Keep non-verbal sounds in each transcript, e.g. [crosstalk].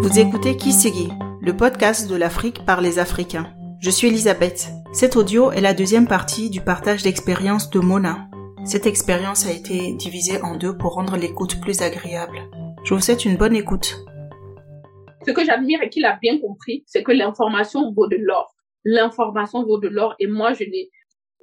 Vous écoutez Kisigi, le podcast de l'Afrique par les Africains. Je suis Elisabeth. Cet audio est la deuxième partie du partage d'expérience de Mona. Cette expérience a été divisée en deux pour rendre l'écoute plus agréable. Je vous souhaite une bonne écoute. Ce que j'admire et qu'il a bien compris, c'est que l'information vaut de l'or. L'information vaut de l'or et moi, je n'ai,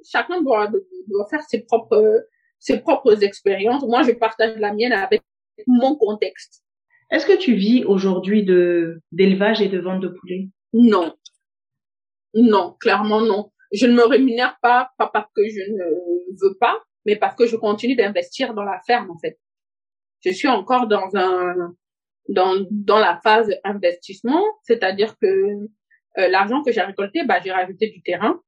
chacun doit, doit faire ses propres, ses propres expériences. Moi, je partage la mienne avec mon contexte. Est-ce que tu vis aujourd'hui de d'élevage et de vente de poulets Non. Non, clairement non. Je ne me rémunère pas, pas parce que je ne veux pas, mais parce que je continue d'investir dans la ferme, en fait. Je suis encore dans un, dans, dans la phase investissement, c'est-à-dire que euh, l'argent que j'ai récolté, bah, j'ai rajouté du terrain,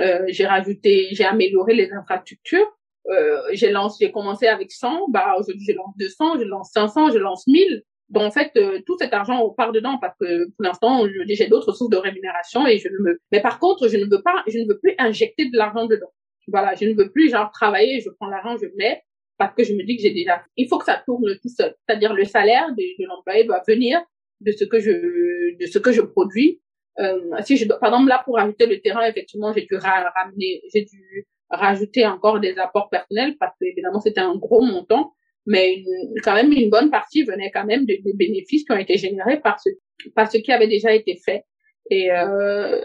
euh, j'ai rajouté, j'ai amélioré les infrastructures, euh, j'ai lancé, j'ai commencé avec 100, bah aujourd'hui je lance 200, je lance 500, je lance 1000. Donc en fait, euh, tout cet argent on part dedans parce que pour l'instant, j'ai d'autres sources de rémunération et je ne me. Mais par contre, je ne veux pas, je ne veux plus injecter de l'argent dedans. Voilà, je ne veux plus genre travailler, je prends l'argent, je mets parce que je me dis que j'ai déjà. Il faut que ça tourne tout seul. C'est-à-dire le salaire de, l'employé doit venir de ce que je de ce que je produis. Euh, si je dois, par exemple là pour ajouter le terrain, effectivement, j'ai dû ramener, j'ai dû rajouter encore des apports personnels parce que évidemment c'était un gros montant, mais quand même une bonne partie venait quand même des, bénéfices qui ont été générés par ce, par ce qui avait déjà été fait. Et euh,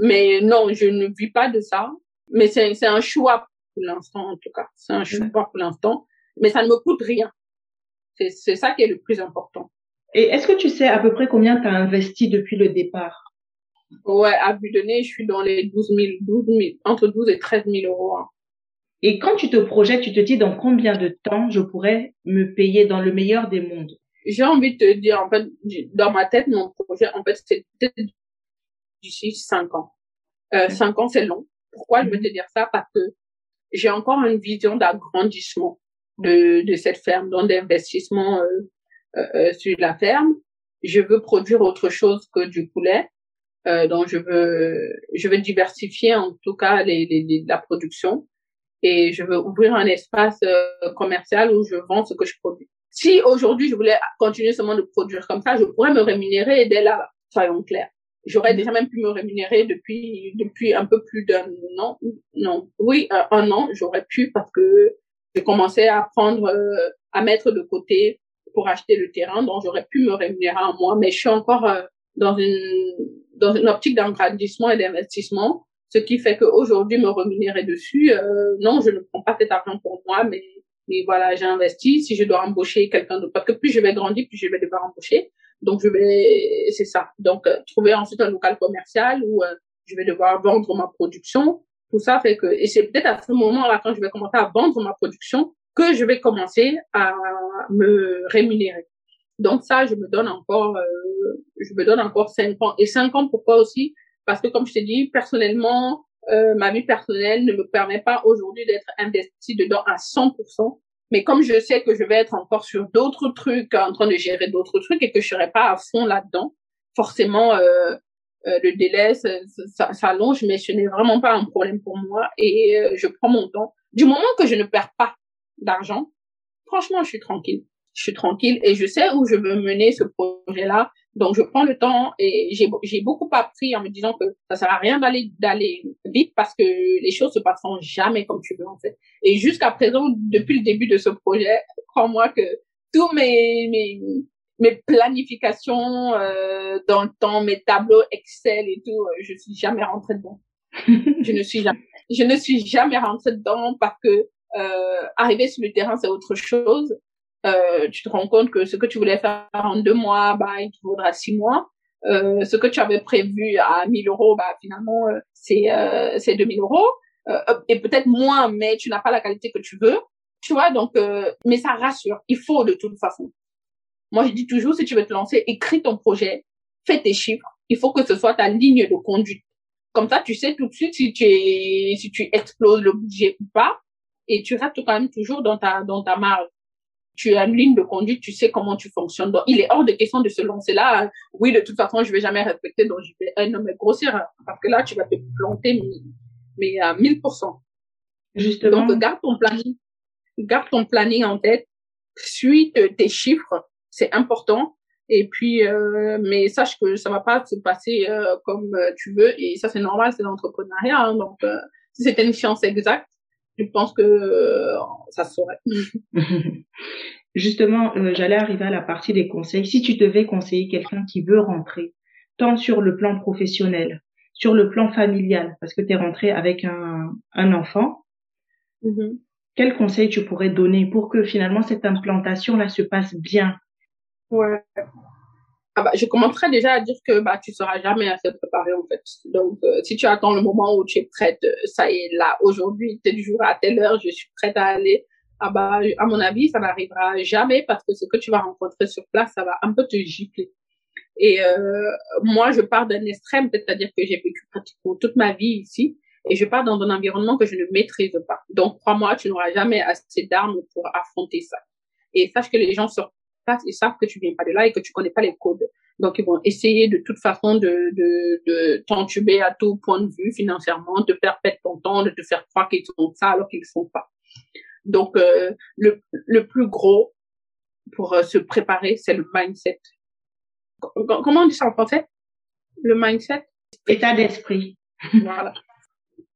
mais non, je ne vis pas de ça. Mais c'est c'est un choix pour l'instant en tout cas. C'est un choix pour l'instant, mais ça ne me coûte rien. C'est c'est ça qui est le plus important. Et est-ce que tu sais à peu près combien tu as investi depuis le départ? Ouais, à vue de nez, je suis dans les 12 000, 12 000, entre 12 et 13 000 euros. Hein. Et quand tu te projettes, tu te dis dans combien de temps je pourrais me payer dans le meilleur des mondes? J'ai envie de te dire, en fait, dans ma tête, mon projet, en fait, c'est peut-être d'ici 5 ans. Euh, 5 ans, c'est long. Pourquoi je veux te dire ça? Parce que j'ai encore une vision d'agrandissement de, de cette ferme, donc d'investissement euh, euh, euh sur la ferme. Je veux produire autre chose que du poulet. Euh, donc je veux je veux diversifier en tout cas les, les, la production et je veux ouvrir un espace euh, commercial où je vends ce que je produis. Si aujourd'hui je voulais continuer seulement de produire comme ça, je pourrais me rémunérer dès là, soyons clairs. J'aurais déjà même pu me rémunérer depuis depuis un peu plus d'un an, non, oui, euh, un an, j'aurais pu parce que j'ai commencé à prendre, euh, à mettre de côté pour acheter le terrain, donc j'aurais pu me rémunérer un mois, mais je suis encore dans une dans une optique d'agrandissement et d'investissement, ce qui fait qu'aujourd'hui me rémunérer dessus, euh, non, je ne prends pas cet argent pour moi, mais mais voilà, j'ai investi. Si je dois embaucher quelqu'un d'autre, parce que plus je vais grandir, plus je vais devoir embaucher. Donc je vais, c'est ça. Donc euh, trouver ensuite un local commercial où euh, je vais devoir vendre ma production. Tout ça fait que, et c'est peut-être à ce moment-là quand je vais commencer à vendre ma production que je vais commencer à me rémunérer. Donc ça, je me donne encore, euh, je me donne encore cinq ans. Et cinq ans, pourquoi aussi? Parce que comme je t'ai dit, personnellement, euh, ma vie personnelle ne me permet pas aujourd'hui d'être investie dedans à 100%. Mais comme je sais que je vais être encore sur d'autres trucs, en train de gérer d'autres trucs et que je serai pas à fond là-dedans, forcément, euh, euh le délai s'allonge, mais ce n'est vraiment pas un problème pour moi et euh, je prends mon temps. Du moment que je ne perds pas d'argent, franchement, je suis tranquille je suis tranquille et je sais où je veux mener ce projet-là. Donc, je prends le temps et j'ai, beaucoup appris en me disant que ça sert à rien d'aller, d'aller vite parce que les choses se passeront jamais comme tu veux, en fait. Et jusqu'à présent, depuis le début de ce projet, crois-moi que tous mes, mes, mes planifications euh, dans le temps, mes tableaux Excel et tout, euh, je suis jamais rentrée dedans. je ne suis jamais, je ne suis jamais rentrée dedans parce que euh, arriver sur le terrain, c'est autre chose euh, tu te rends compte que ce que tu voulais faire en deux mois, bah, il te faudra six mois. Euh, ce que tu avais prévu à 1000 euros, bah, finalement, euh, c'est euh, c'est 2000 euros. Euh, et peut-être moins, mais tu n'as pas la qualité que tu veux. Tu vois, donc, euh, mais ça rassure. Il faut de toute façon. Moi, je dis toujours, si tu veux te lancer, écris ton projet, fais tes chiffres. Il faut que ce soit ta ligne de conduite. Comme ça, tu sais tout de suite si tu es, si tu exploses le budget ou pas. Et tu restes quand même toujours dans ta, dans ta marge tu as une ligne de conduite, tu sais comment tu fonctionnes. Donc, il est hors de question de se lancer là. Oui, de toute façon, je vais jamais respecter, donc je vais, euh, non, mais grossir, hein, parce que là, tu vas te planter, mais, mais à 1000%. Justement. Donc, garde ton planning. Garde ton planning en tête. Suis tes chiffres. C'est important. Et puis, euh, mais sache que ça va pas se passer euh, comme euh, tu veux. Et ça, c'est normal, c'est l'entrepreneuriat. Hein, donc, si c'était une science exacte, je pense que ça se saurait. [laughs] Justement, j'allais arriver à la partie des conseils. Si tu devais conseiller quelqu'un qui veut rentrer, tant sur le plan professionnel, sur le plan familial, parce que tu es rentré avec un, un enfant, mm-hmm. quel conseil tu pourrais donner pour que finalement cette implantation-là se passe bien? Ouais. Ah bah, je commencerai déjà à dire que bah, tu seras jamais assez préparé en fait. Donc, euh, si tu attends le moment où tu es prête, euh, ça y est, là, aujourd'hui, tel jour, à telle heure, je suis prête à aller. Ah bah, à mon avis, ça n'arrivera jamais parce que ce que tu vas rencontrer sur place, ça va un peu te gifler. Et euh, moi, je pars d'un extrême, c'est-à-dire que j'ai vécu pratiquement toute ma vie ici et je pars dans un environnement que je ne maîtrise pas. Donc, crois-moi, tu n'auras jamais assez d'armes pour affronter ça. Et sache que les gens sur place, ils savent que tu viens pas de là et que tu connais pas les codes. Donc, ils vont essayer de toute façon de, de, de t'entuber à tout point de vue financièrement, de faire perdre ton temps, de te faire croire qu'ils sont ça alors qu'ils ne sont pas. Donc, euh, le, le plus gros pour euh, se préparer, c'est le mindset. Comment on dit ça en français? Le mindset? État d'esprit. Voilà.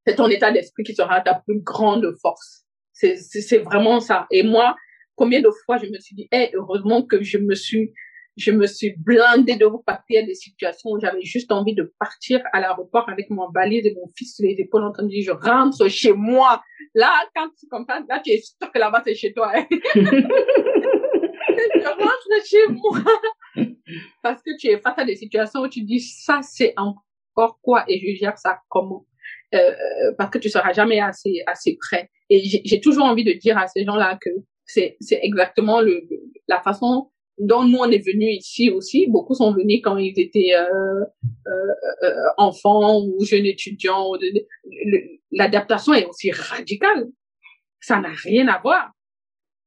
C'est ton état d'esprit qui sera ta plus grande force. C'est vraiment ça. Et moi, combien de fois je me suis dit, hey, heureusement que je me suis, je me suis blindée de vous partir des situations où j'avais juste envie de partir à l'aéroport avec mon valise et mon fils sur les épaules en train de dire, je rentre chez moi. Là, quand tu comprends, là, tu es sûr que là-bas, c'est chez toi. Hein. [laughs] je rentre chez moi. Parce que tu es face à des situations où tu dis, ça, c'est encore quoi et je gère ça comment? Euh, parce que tu seras jamais assez, assez prêt. Et j'ai toujours envie de dire à ces gens-là que c'est c'est exactement le, la façon dont nous on est venus ici aussi. Beaucoup sont venus quand ils étaient euh, euh, euh enfants ou jeunes étudiants. L'adaptation est aussi radicale. Ça n'a rien à voir.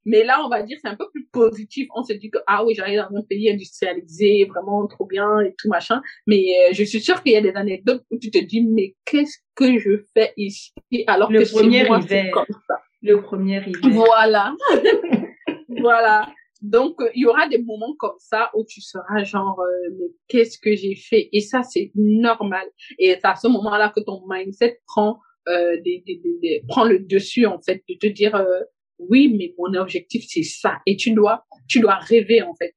Mais là, on va dire, c'est un peu plus positif. On se dit que, ah oui, j'arrive dans un pays industrialisé, vraiment trop bien et tout machin. Mais euh, je suis sûre qu'il y a des anecdotes où tu te dis, mais qu'est-ce que je fais ici? Alors le que premier moi, hiver. comme ça. Le premier hiver. Voilà. [laughs] voilà. Donc, euh, il y aura des moments comme ça où tu seras genre, euh, mais qu'est-ce que j'ai fait? Et ça, c'est normal. Et c'est à ce moment-là que ton mindset prend, euh, des, des, des, prend le dessus, en fait, de te dire, euh, oui, mais mon objectif, c'est ça. Et tu dois, tu dois rêver, en fait.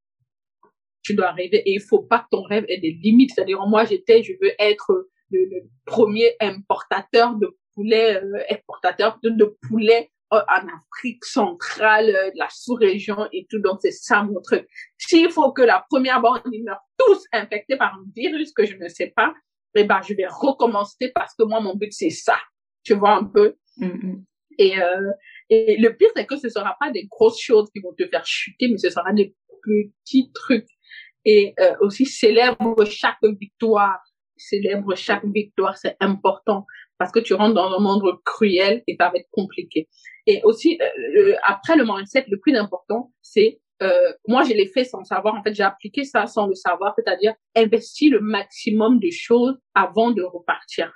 Tu dois rêver. Et il faut pas que ton rêve ait des limites. C'est-à-dire, moi, j'étais, je veux être le, le, premier importateur de poulet, exportateur de, de poulet euh, en Afrique centrale, euh, de la sous-région et tout. Donc, c'est ça mon truc. S'il faut que la première bande, ils meurent tous infectés par un virus que je ne sais pas, eh ben, je vais recommencer parce que moi, mon but, c'est ça. Tu vois un peu? Mm-hmm. Et, euh, et le pire, c'est que ce sera pas des grosses choses qui vont te faire chuter, mais ce sera des petits trucs. Et euh, aussi, célèbre chaque victoire. Célèbre chaque victoire, c'est important parce que tu rentres dans un monde cruel et ça va être compliqué. Et aussi, euh, après le mindset, le plus important, c'est euh, moi, je l'ai fait sans savoir. En fait, j'ai appliqué ça sans le savoir, c'est-à-dire investir le maximum de choses avant de repartir.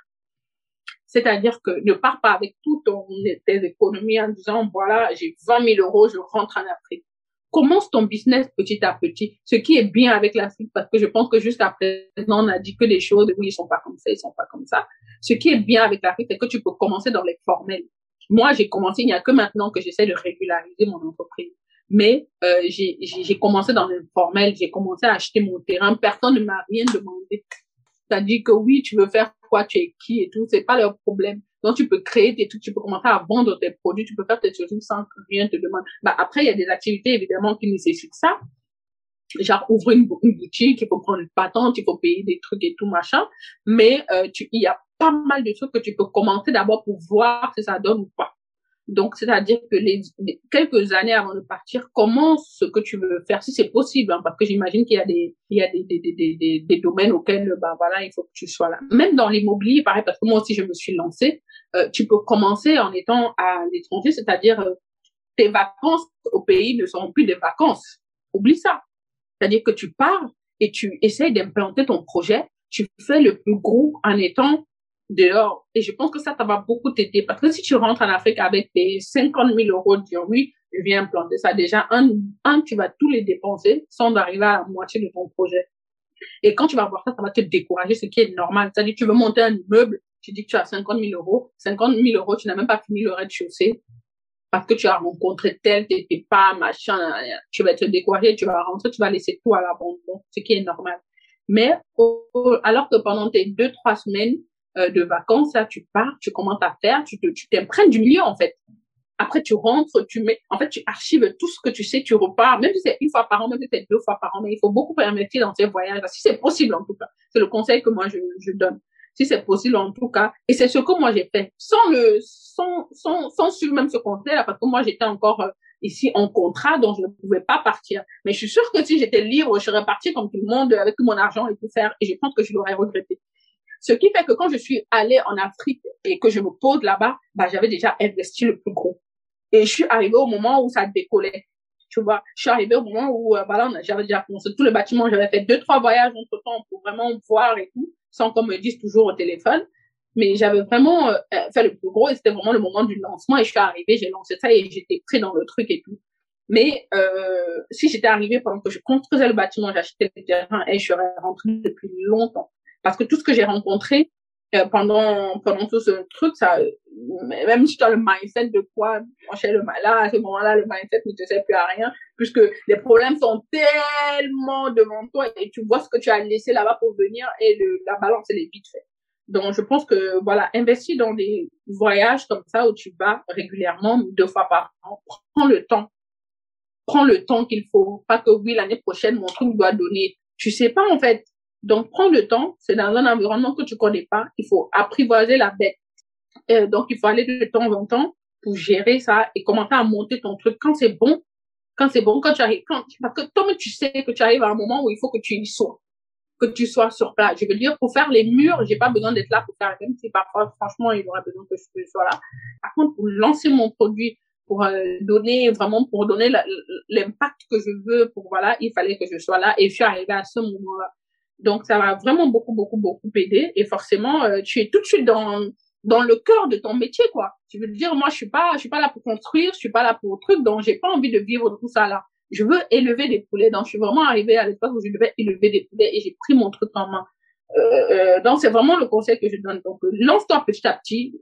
C'est-à-dire que ne pars pas avec tout ton, tes économies en disant, voilà, j'ai 20 000 euros, je rentre en Afrique. Commence ton business petit à petit. Ce qui est bien avec l'Afrique, parce que je pense que jusqu'à présent, on a dit que les choses, oui, ils sont pas comme ça, ils sont pas comme ça. Ce qui est bien avec l'Afrique, c'est que tu peux commencer dans les formels. Moi, j'ai commencé, il n'y a que maintenant que j'essaie de régulariser mon entreprise. Mais euh, j'ai commencé dans l'informel, j'ai commencé à acheter mon terrain, personne ne m'a rien demandé. C'est-à-dire que oui, tu veux faire quoi, tu es qui et tout, c'est pas leur problème. Donc tu peux créer tes trucs, tu peux commencer à vendre tes produits, tu peux faire tes choses sans que rien te demande. Bah après, il y a des activités évidemment qui nécessitent ça. Genre ouvrir une, boutique, il faut prendre une patente, il faut payer des trucs et tout machin. Mais euh, tu, il y a pas mal de choses que tu peux commencer d'abord pour voir si ça donne ou pas. Donc, c'est-à-dire que les, quelques années avant de partir, commence ce que tu veux faire, si c'est possible, hein, parce que j'imagine qu'il y a des, il y a des, des, des, des, domaines auxquels, bah voilà, il faut que tu sois là. Même dans l'immobilier, pareil, parce que moi aussi je me suis lancée, euh, tu peux commencer en étant à l'étranger, c'est-à-dire euh, tes vacances au pays ne seront plus des vacances. Oublie ça. C'est-à-dire que tu pars et tu essayes d'implanter ton projet, tu fais le plus gros en étant dehors. Et je pense que ça, ça va beaucoup t'aider. Parce que si tu rentres en Afrique avec tes 50 000 euros, dire oui, viens planter ça. Déjà, un, un, tu vas tous les dépenser sans arriver à la moitié de ton projet. Et quand tu vas voir ça, ça va te décourager, ce qui est normal. C'est-à-dire, tu veux monter un immeuble, tu dis que tu as 50 000 euros. 50 000 euros, tu n'as même pas fini le rez-de-chaussée parce que tu as rencontré tel, t'étais pas, machin, tu vas te décourager, tu vas rentrer, tu vas laisser tout à l'abandon, ce qui est normal. Mais alors que pendant tes deux, trois semaines euh, de vacances, là, tu pars, tu commences à faire, tu tu t'imprègnes du lieu, en fait. Après, tu rentres, tu mets, en fait, tu archives tout ce que tu sais, tu repars, même si c'est une fois par an, même si c'est deux fois par an, mais il faut beaucoup investir dans tes voyages, si c'est possible, en tout cas. C'est le conseil que moi, je, je donne. Si c'est possible, en tout cas. Et c'est ce que moi, j'ai fait. Sans le, sans, sans, sans suivre même ce conseil-là, parce que moi, j'étais encore euh, ici en contrat, donc je ne pouvais pas partir. Mais je suis sûre que si j'étais libre, je serais partie comme tout le monde, avec tout mon argent et tout faire, et je pense que je l'aurais regretté. Ce qui fait que quand je suis allée en Afrique et que je me pose là-bas, bah, j'avais déjà investi le plus gros. Et je suis arrivée au moment où ça décollait. Tu vois, je suis arrivée au moment où, euh, voilà, j'avais déjà commencé tout le bâtiment, j'avais fait deux, trois voyages entre temps pour vraiment voir et tout, sans qu'on me dise toujours au téléphone. Mais j'avais vraiment euh, fait le plus gros et c'était vraiment le moment du lancement et je suis arrivée, j'ai lancé ça et j'étais prêt dans le truc et tout. Mais euh, si j'étais arrivée pendant que je construisais le bâtiment, j'achetais le terrain et je serais rentrée depuis longtemps. Parce que tout ce que j'ai rencontré, euh, pendant pendant tout ce truc ça même si tu as le mindset de quoi pencher le là à ce moment-là le mindset ne te sert plus à rien puisque les problèmes sont tellement devant toi et tu vois ce que tu as laissé là-bas pour venir et le, la balance elle est vite faite. Donc je pense que voilà investis dans des voyages comme ça où tu vas régulièrement deux fois par an. Prends le temps. Prends le temps qu'il faut. Pas que oui l'année prochaine mon truc doit donner. Tu sais pas en fait donc, prends le temps. C'est dans un environnement que tu connais pas. Il faut apprivoiser la bête. Euh, donc, il faut aller de temps en temps pour gérer ça et commencer à monter ton truc quand c'est bon. Quand c'est bon, quand tu arrives, quand, parce que toi, tu sais que tu arrives à un moment où il faut que tu y sois, que tu sois sur place. Je veux dire, pour faire les murs, j'ai pas besoin d'être là pour faire, même si parfois, franchement, il aurait besoin que je sois là. Par contre, pour lancer mon produit, pour euh, donner vraiment pour donner l'impact que je veux pour voilà il fallait que je sois là et je suis arrivée à ce moment là donc, ça va vraiment beaucoup, beaucoup, beaucoup aider. Et forcément, euh, tu es tout de suite dans dans le cœur de ton métier, quoi. Tu veux dire, moi, je suis pas, je suis pas là pour construire, je suis pas là pour truc, donc j'ai pas envie de vivre tout ça là. Je veux élever des poulets. Donc, je suis vraiment arrivée à l'espace où je devais élever des poulets et j'ai pris mon truc en main. Euh, euh, donc, c'est vraiment le conseil que je donne. Donc, lance-toi petit à petit,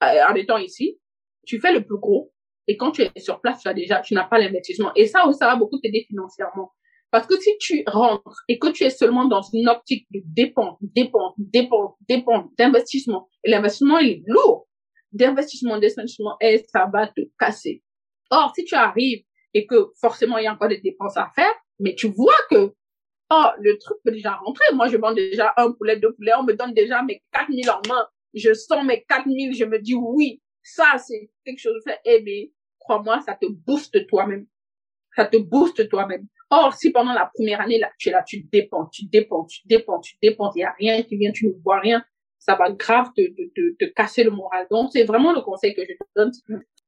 en étant ici. Tu fais le plus gros. Et quand tu es sur place, tu as déjà, tu n'as pas l'investissement. Et ça, ça va beaucoup t'aider financièrement. Parce que si tu rentres et que tu es seulement dans une optique de dépense, dépense, dépense, dépense, d'investissement, et l'investissement est lourd, d'investissement, d'investissement, et ça va te casser. Or, si tu arrives et que forcément il y a encore des dépenses à faire, mais tu vois que oh, le truc peut déjà rentrer. Moi, je vends déjà un poulet, deux poulets, on me donne déjà mes 4000 en main. Je sens mes 4000, je me dis oui, ça c'est quelque chose de fait. Eh bien, crois-moi, ça te booste toi-même. Ça te booste toi-même. Or, si pendant la première année, là, tu es là, tu dépends, tu dépends, tu dépends, tu dépends, il n'y a rien qui vient, tu ne vois rien, ça va grave te, te, te, casser le moral. Donc, c'est vraiment le conseil que je te donne.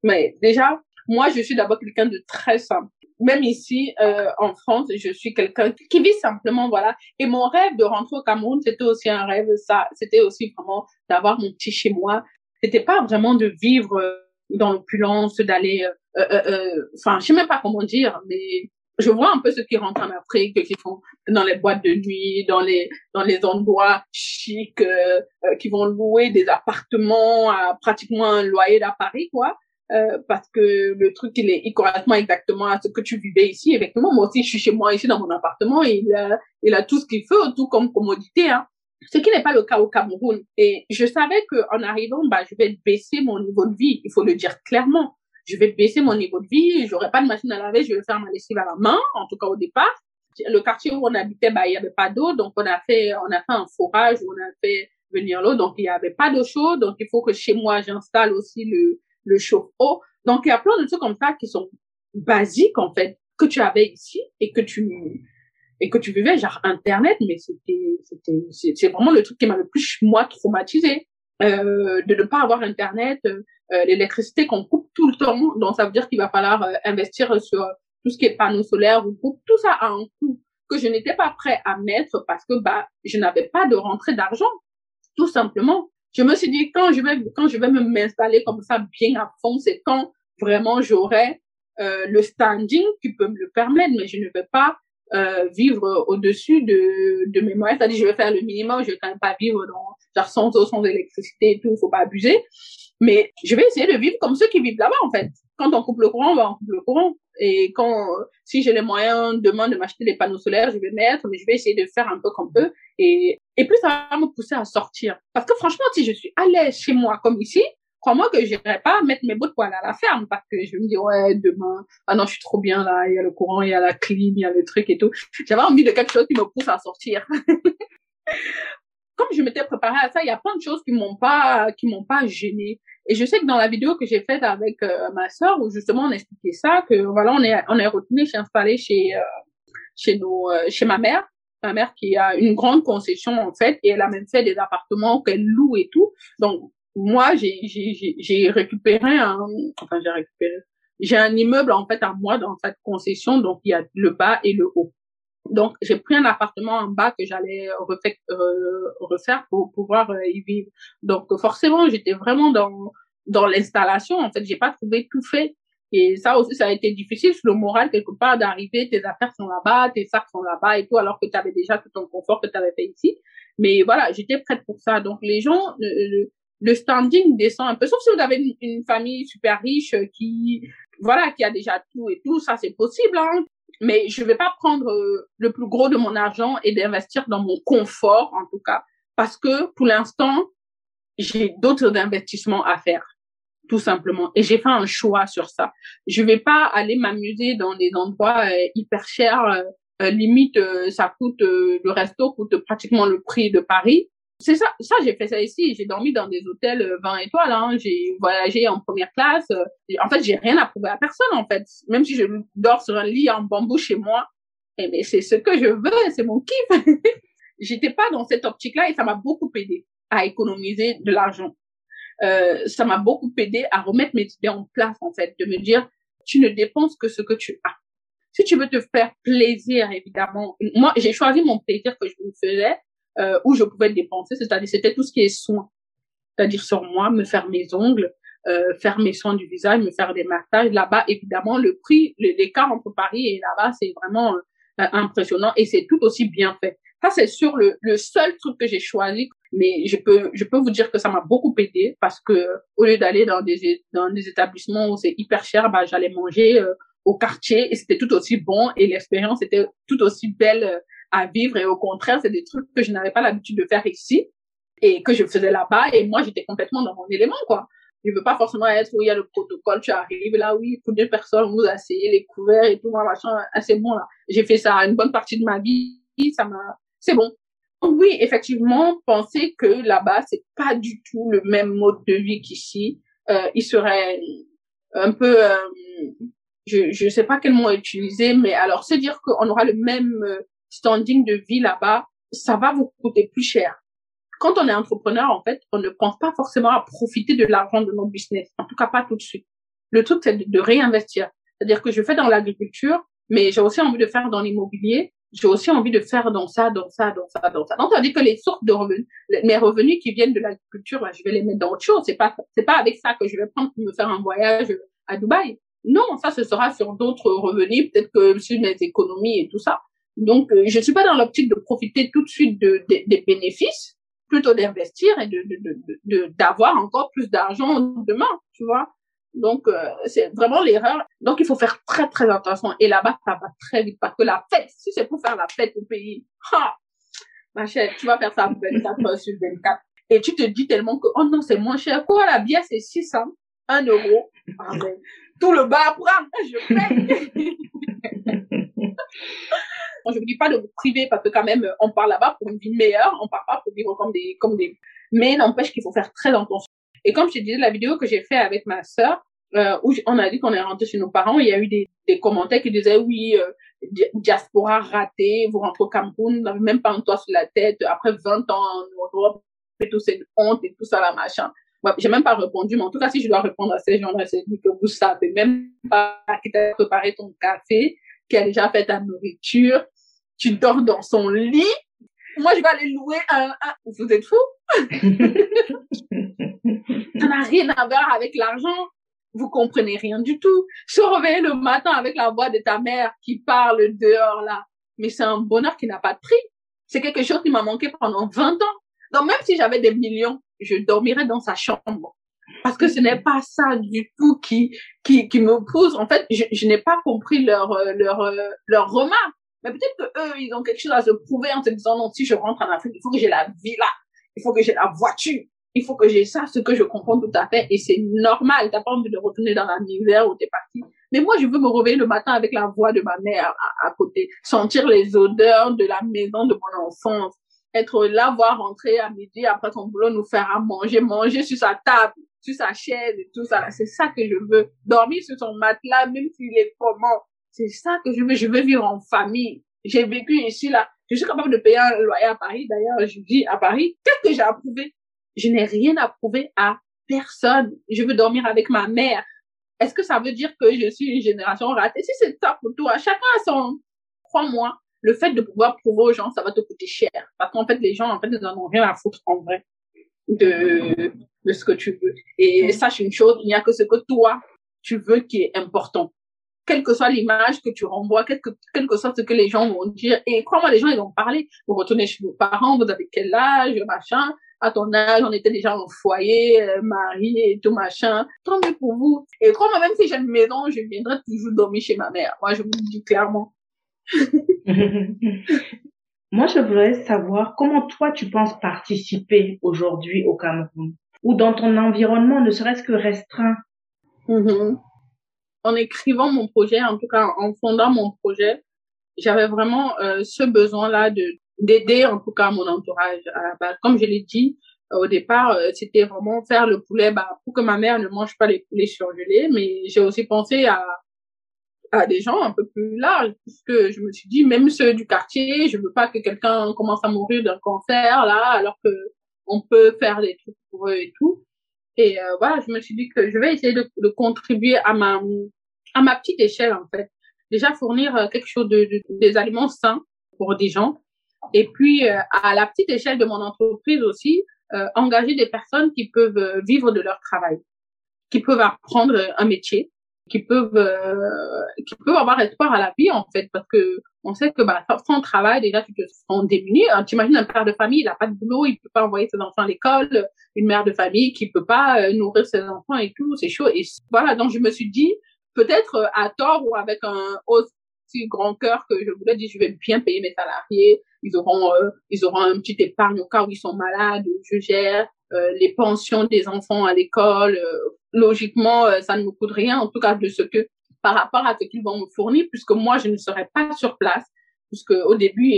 Mais déjà, moi, je suis d'abord quelqu'un de très simple. Même ici, euh, en France, je suis quelqu'un qui vit simplement, voilà. Et mon rêve de rentrer au Cameroun, c'était aussi un rêve, ça, c'était aussi vraiment d'avoir mon petit chez moi. C'était pas vraiment de vivre euh, dans l'opulence, d'aller, euh, euh, euh, enfin, je sais même pas comment dire, mais je vois un peu ceux qui rentrent en Afrique, qui font dans les boîtes de nuit, dans les dans les endroits chics, euh, euh, qui vont louer des appartements à pratiquement un loyer d'à Paris, quoi. Euh, parce que le truc il est il correspond exactement à ce que tu vivais ici. Effectivement moi aussi je suis chez moi ici dans mon appartement. Il a il a tout ce qu'il faut tout comme commodité hein. Ce qui n'est pas le cas au Cameroun. Et je savais que en arrivant bah je vais baisser mon niveau de vie il faut le dire clairement je vais baisser mon niveau de vie, j'aurai pas de machine à laver, je vais faire ma lessive à la main, en tout cas au départ. Le quartier où on habitait, bah, il y avait pas d'eau, donc on a fait, on a fait un forage, on a fait venir l'eau, donc il y avait pas d'eau chaude, donc il faut que chez moi j'installe aussi le, le chauffe-eau. Donc il y a plein de trucs comme ça qui sont basiques, en fait, que tu avais ici et que tu, et que tu vivais, genre Internet, mais c'était, c'était, c'est vraiment le truc qui m'a le plus, moi, traumatisé. Euh, de ne pas avoir Internet, euh, l'électricité qu'on coupe tout le temps. Donc, ça veut dire qu'il va falloir euh, investir sur tout ce qui est panneaux solaires ou tout ça a un coût que je n'étais pas prêt à mettre parce que bah je n'avais pas de rentrée d'argent tout simplement je me suis dit quand je vais quand je vais me m'installer comme ça bien à fond c'est quand vraiment j'aurai euh, le standing qui peut me le permettre, mais je ne vais pas euh, vivre au-dessus de, de mes moyens. C'est-à-dire, je vais faire le minimum, je vais quand même pas vivre dans, genre, sans eau, sans électricité et tout, faut pas abuser. Mais je vais essayer de vivre comme ceux qui vivent là-bas, en fait. Quand on coupe le courant, on va en coupe le courant. Et quand, si j'ai les moyens demain de m'acheter des panneaux solaires, je vais mettre, mais je vais essayer de faire un peu comme eux. Et, et plus ça va me pousser à sortir. Parce que franchement, si je suis à l'aise chez moi comme ici, crois-moi que j'irai pas mettre mes bouts de à la ferme parce que je me dire, ouais, demain, ah non, je suis trop bien là, il y a le courant, il y a la clim, il y a le truc et tout. J'avais envie de quelque chose qui me pousse à sortir. [laughs] Comme je m'étais préparée à ça, il y a plein de choses qui m'ont pas, qui m'ont pas gênée. Et je sais que dans la vidéo que j'ai faite avec euh, ma sœur, où justement on expliquait ça, que voilà, on est, on est retourné chez installé chez, euh, chez nos, euh, chez ma mère, ma mère qui a une grande concession en fait, et elle a même fait des appartements qu'elle loue et tout. Donc moi, j'ai, récupéré un, enfin, j'ai récupéré, j'ai un immeuble, en fait, à moi dans cette concession, donc il y a le bas et le haut. Donc, j'ai pris un appartement en bas que j'allais refaire, euh, pour pouvoir euh, y vivre. Donc, forcément, j'étais vraiment dans, dans l'installation. En fait, j'ai pas trouvé tout fait. Et ça aussi, ça a été difficile sur le moral, quelque part, d'arriver, tes affaires sont là-bas, tes sacs sont là-bas et tout, alors que tu avais déjà tout ton confort que tu avais fait ici. Mais voilà, j'étais prête pour ça. Donc, les gens, le standing descend un peu, sauf si vous avez une, famille super riche qui, voilà, qui a déjà tout et tout, ça c'est possible, hein. Mais je vais pas prendre euh, le plus gros de mon argent et d'investir dans mon confort, en tout cas, parce que pour l'instant, j'ai d'autres investissements à faire, tout simplement. Et j'ai fait un choix sur ça. Je vais pas aller m'amuser dans des endroits euh, hyper chers, euh, limite, ça coûte, le resto coûte pratiquement le prix de Paris c'est ça, ça j'ai fait ça ici. J'ai dormi dans des hôtels 20 euh, étoiles. Hein. J'ai voyagé en première classe. En fait, j'ai rien à prouver à personne. En fait, même si je dors sur un lit en bambou chez moi, eh mais c'est ce que je veux, c'est mon kiff. [laughs] J'étais pas dans cette optique-là et ça m'a beaucoup aidé à économiser de l'argent. Euh, ça m'a beaucoup aidé à remettre mes idées en place en fait, de me dire tu ne dépenses que ce que tu as. Si tu veux te faire plaisir, évidemment, moi j'ai choisi mon plaisir que je me faisais euh, où je pouvais dépenser, c'est-à-dire c'était tout ce qui est soins, c'est-à-dire sur moi, me faire mes ongles, euh, faire mes soins du visage, me faire des massages. Là-bas, évidemment, le prix, l'écart entre Paris et là-bas, c'est vraiment euh, impressionnant et c'est tout aussi bien fait. Ça, c'est sur le, le seul truc que j'ai choisi, mais je peux, je peux vous dire que ça m'a beaucoup aidé parce que au lieu d'aller dans des, dans des établissements où c'est hyper cher, bah, j'allais manger euh, au quartier et c'était tout aussi bon et l'expérience était tout aussi belle euh, à vivre et au contraire, c'est des trucs que je n'avais pas l'habitude de faire ici et que je faisais là-bas et moi, j'étais complètement dans mon élément, quoi. Je veux pas forcément être où il y a le protocole, tu arrives là, oui, pour deux personnes, vous asseyez les couverts et tout, machin, assez bon, là. J'ai fait ça une bonne partie de ma vie, ça m'a, c'est bon. Oui, effectivement, penser que là-bas, c'est pas du tout le même mode de vie qu'ici. Euh, il serait un peu, euh, je, je sais pas quel mot utiliser, mais alors, c'est dire qu'on aura le même euh, standing de vie là-bas, ça va vous coûter plus cher. Quand on est entrepreneur, en fait, on ne pense pas forcément à profiter de l'argent de nos business. En tout cas, pas tout de suite. Le truc, c'est de, réinvestir. C'est-à-dire que je fais dans l'agriculture, mais j'ai aussi envie de faire dans l'immobilier. J'ai aussi envie de faire dans ça, dans ça, dans ça, dans ça. Donc, ça veut que les sources de revenus, mes revenus qui viennent de l'agriculture, ben, je vais les mettre dans autre chose. C'est pas, c'est pas avec ça que je vais prendre pour me faire un voyage à Dubaï. Non, ça, ce sera sur d'autres revenus, peut-être que sur mes économies et tout ça. Donc, euh, je ne suis pas dans l'optique de profiter tout de suite de, des bénéfices, plutôt d'investir et de d'avoir encore plus d'argent demain, tu vois. Donc, euh, c'est vraiment l'erreur. Donc, il faut faire très, très attention. Et là-bas, ça va très vite parce que la fête, si c'est pour faire la fête au pays, ha, ma chère, tu vas faire ça 24 heures sur 24. Et tu te dis tellement que, oh non, c'est moins cher. Quoi, la bière, c'est 600, 1 euro? Ah, tout le bar à prendre, je paye. [laughs] je vous dis pas de vous priver parce que quand même, on part là-bas pour une vie meilleure, on part pas pour vivre comme des, comme des, mais n'empêche qu'il faut faire très attention. Et comme je te disais, la vidéo que j'ai fait avec ma sœur, euh, où on a dit qu'on est rentré chez nos parents, il y a eu des, des commentaires qui disaient oui, euh, diaspora raté, vous rentrez au Cameroun, même pas un toit sur la tête, après 20 ans en Europe, et tout c'est honte et tout ça, la machin. Ouais, j'ai même pas répondu, mais en tout cas, si je dois répondre à ces gens-là, c'est que vous savez même pas qui t'a préparé ton café, qui a déjà fait ta nourriture, tu dors dans son lit. Moi, je vais aller louer un, vous êtes fou? [laughs] ça n'a rien à voir avec l'argent. vous comprenez rien du tout. Se réveiller le matin avec la voix de ta mère qui parle dehors là, mais c'est un bonheur qui n'a pas de prix. C'est quelque chose qui m'a manqué pendant 20 ans. Donc même si j'avais des millions, je dormirais dans sa chambre. Parce que ce n'est pas ça du tout qui, qui, qui me pousse. En fait, je, je n'ai pas compris leur, leur, leur remarque. Mais peut-être que eux, ils ont quelque chose à se prouver en se disant, non, si je rentre en Afrique, il faut que j'ai la villa, il faut que j'ai la voiture, il faut que j'ai ça, ce que je comprends tout à fait. Et c'est normal. T'as pas envie de retourner dans la misère où t'es parti. Mais moi, je veux me réveiller le matin avec la voix de ma mère à, côté, sentir les odeurs de la maison de mon enfance, être là, voir rentrer à midi après son boulot, nous faire à manger, manger sur sa table, sur sa chaise et tout ça. C'est ça que je veux. Dormir sur son matelas, même s'il est comment. C'est ça que je veux. Je veux vivre en famille. J'ai vécu ici, là. Je suis capable de payer un loyer à Paris. D'ailleurs, je dis à Paris, qu'est-ce que j'ai approuvé? Je n'ai rien approuvé à personne. Je veux dormir avec ma mère. Est-ce que ça veut dire que je suis une génération ratée? Si c'est ça pour toi, chacun a son, crois-moi, le fait de pouvoir prouver aux gens, ça va te coûter cher. Parce qu'en fait, les gens, en fait, ils n'en ont rien à foutre en vrai de, de ce que tu veux. Et sache une chose, il n'y a que ce que toi, tu veux qui est important. Quelle que soit l'image que tu renvoies, quel que, quel que soit ce que les gens vont dire. Et crois-moi, les gens, ils vont parler. Vous retournez chez vos parents, vous avez quel âge, machin. À ton âge, on était déjà en foyer, euh, marié et tout machin. Tant mieux pour vous. Et crois-moi, même si j'ai une maison, je viendrai toujours dormir chez ma mère. Moi, je vous le dis clairement. [laughs] Moi, je voudrais savoir comment toi, tu penses participer aujourd'hui au Cameroun? Ou dans ton environnement, ne serait-ce que restreint? Mm-hmm. En écrivant mon projet, en tout cas en fondant mon projet, j'avais vraiment euh, ce besoin-là de d'aider en tout cas mon entourage. comme je l'ai dit au départ, euh, c'était vraiment faire le poulet bah, pour que ma mère ne mange pas les poulets surgelés, mais j'ai aussi pensé à à des gens un peu plus larges, puisque je me suis dit, même ceux du quartier, je veux pas que quelqu'un commence à mourir d'un cancer, là, alors que on peut faire des trucs pour eux et tout. Et euh, voilà, je me suis dit que je vais essayer de, de, contribuer à ma à ma petite échelle en fait. Déjà fournir euh, quelque chose de, des aliments sains pour des gens. Et puis euh, à la petite échelle de mon entreprise aussi, engager des personnes qui peuvent vivre de leur travail, qui peuvent apprendre un métier, qui peuvent euh, qui peuvent avoir espoir à la vie en fait parce que on sait que bah sans travail déjà tu te sens démuni hein, tu imagines un père de famille il a pas de boulot il peut pas envoyer ses enfants à l'école une mère de famille qui peut pas euh, nourrir ses enfants et tout c'est chaud. Et voilà donc je me suis dit peut-être euh, à tort ou avec un aussi grand cœur que je voulais dire je vais bien payer mes salariés. Ils auront ils auront un petit épargne au cas où ils sont malades je gère les pensions des enfants à l'école logiquement, euh, ça ne me coûte rien, en tout cas de ce que par rapport à ce qu'ils vont me fournir, puisque moi, je ne serai pas sur place, puisque au début,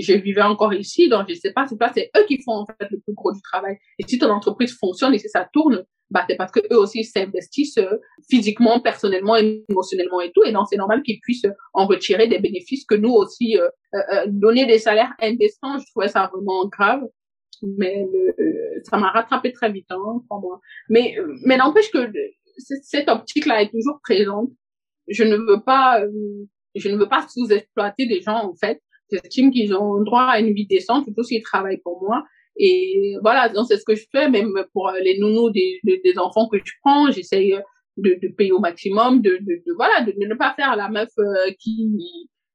je vivais encore ici, donc je sais pas, c'est pas, c'est eux qui font en fait le plus gros du travail. Et si ton entreprise fonctionne et si ça tourne, bah c'est parce que eux aussi s'investissent euh, physiquement, personnellement, émotionnellement et tout, et donc c'est normal qu'ils puissent en retirer des bénéfices que nous aussi euh, donner des salaires indécents. Je trouvais ça vraiment grave mais le, ça m'a rattrapé très vite, hein, pour moi. Mais, mais n'empêche que cette optique-là est toujours présente. Je ne veux pas, euh, je ne veux pas sous-exploiter des gens, en fait. J'estime qu'ils ont droit à une vie décente, surtout s'ils travaillent pour moi. Et voilà, donc c'est ce que je fais, même pour les nounous des, des, enfants que je prends, j'essaye de, de payer au maximum, de, de, de voilà, de, ne pas faire la meuf euh, qui,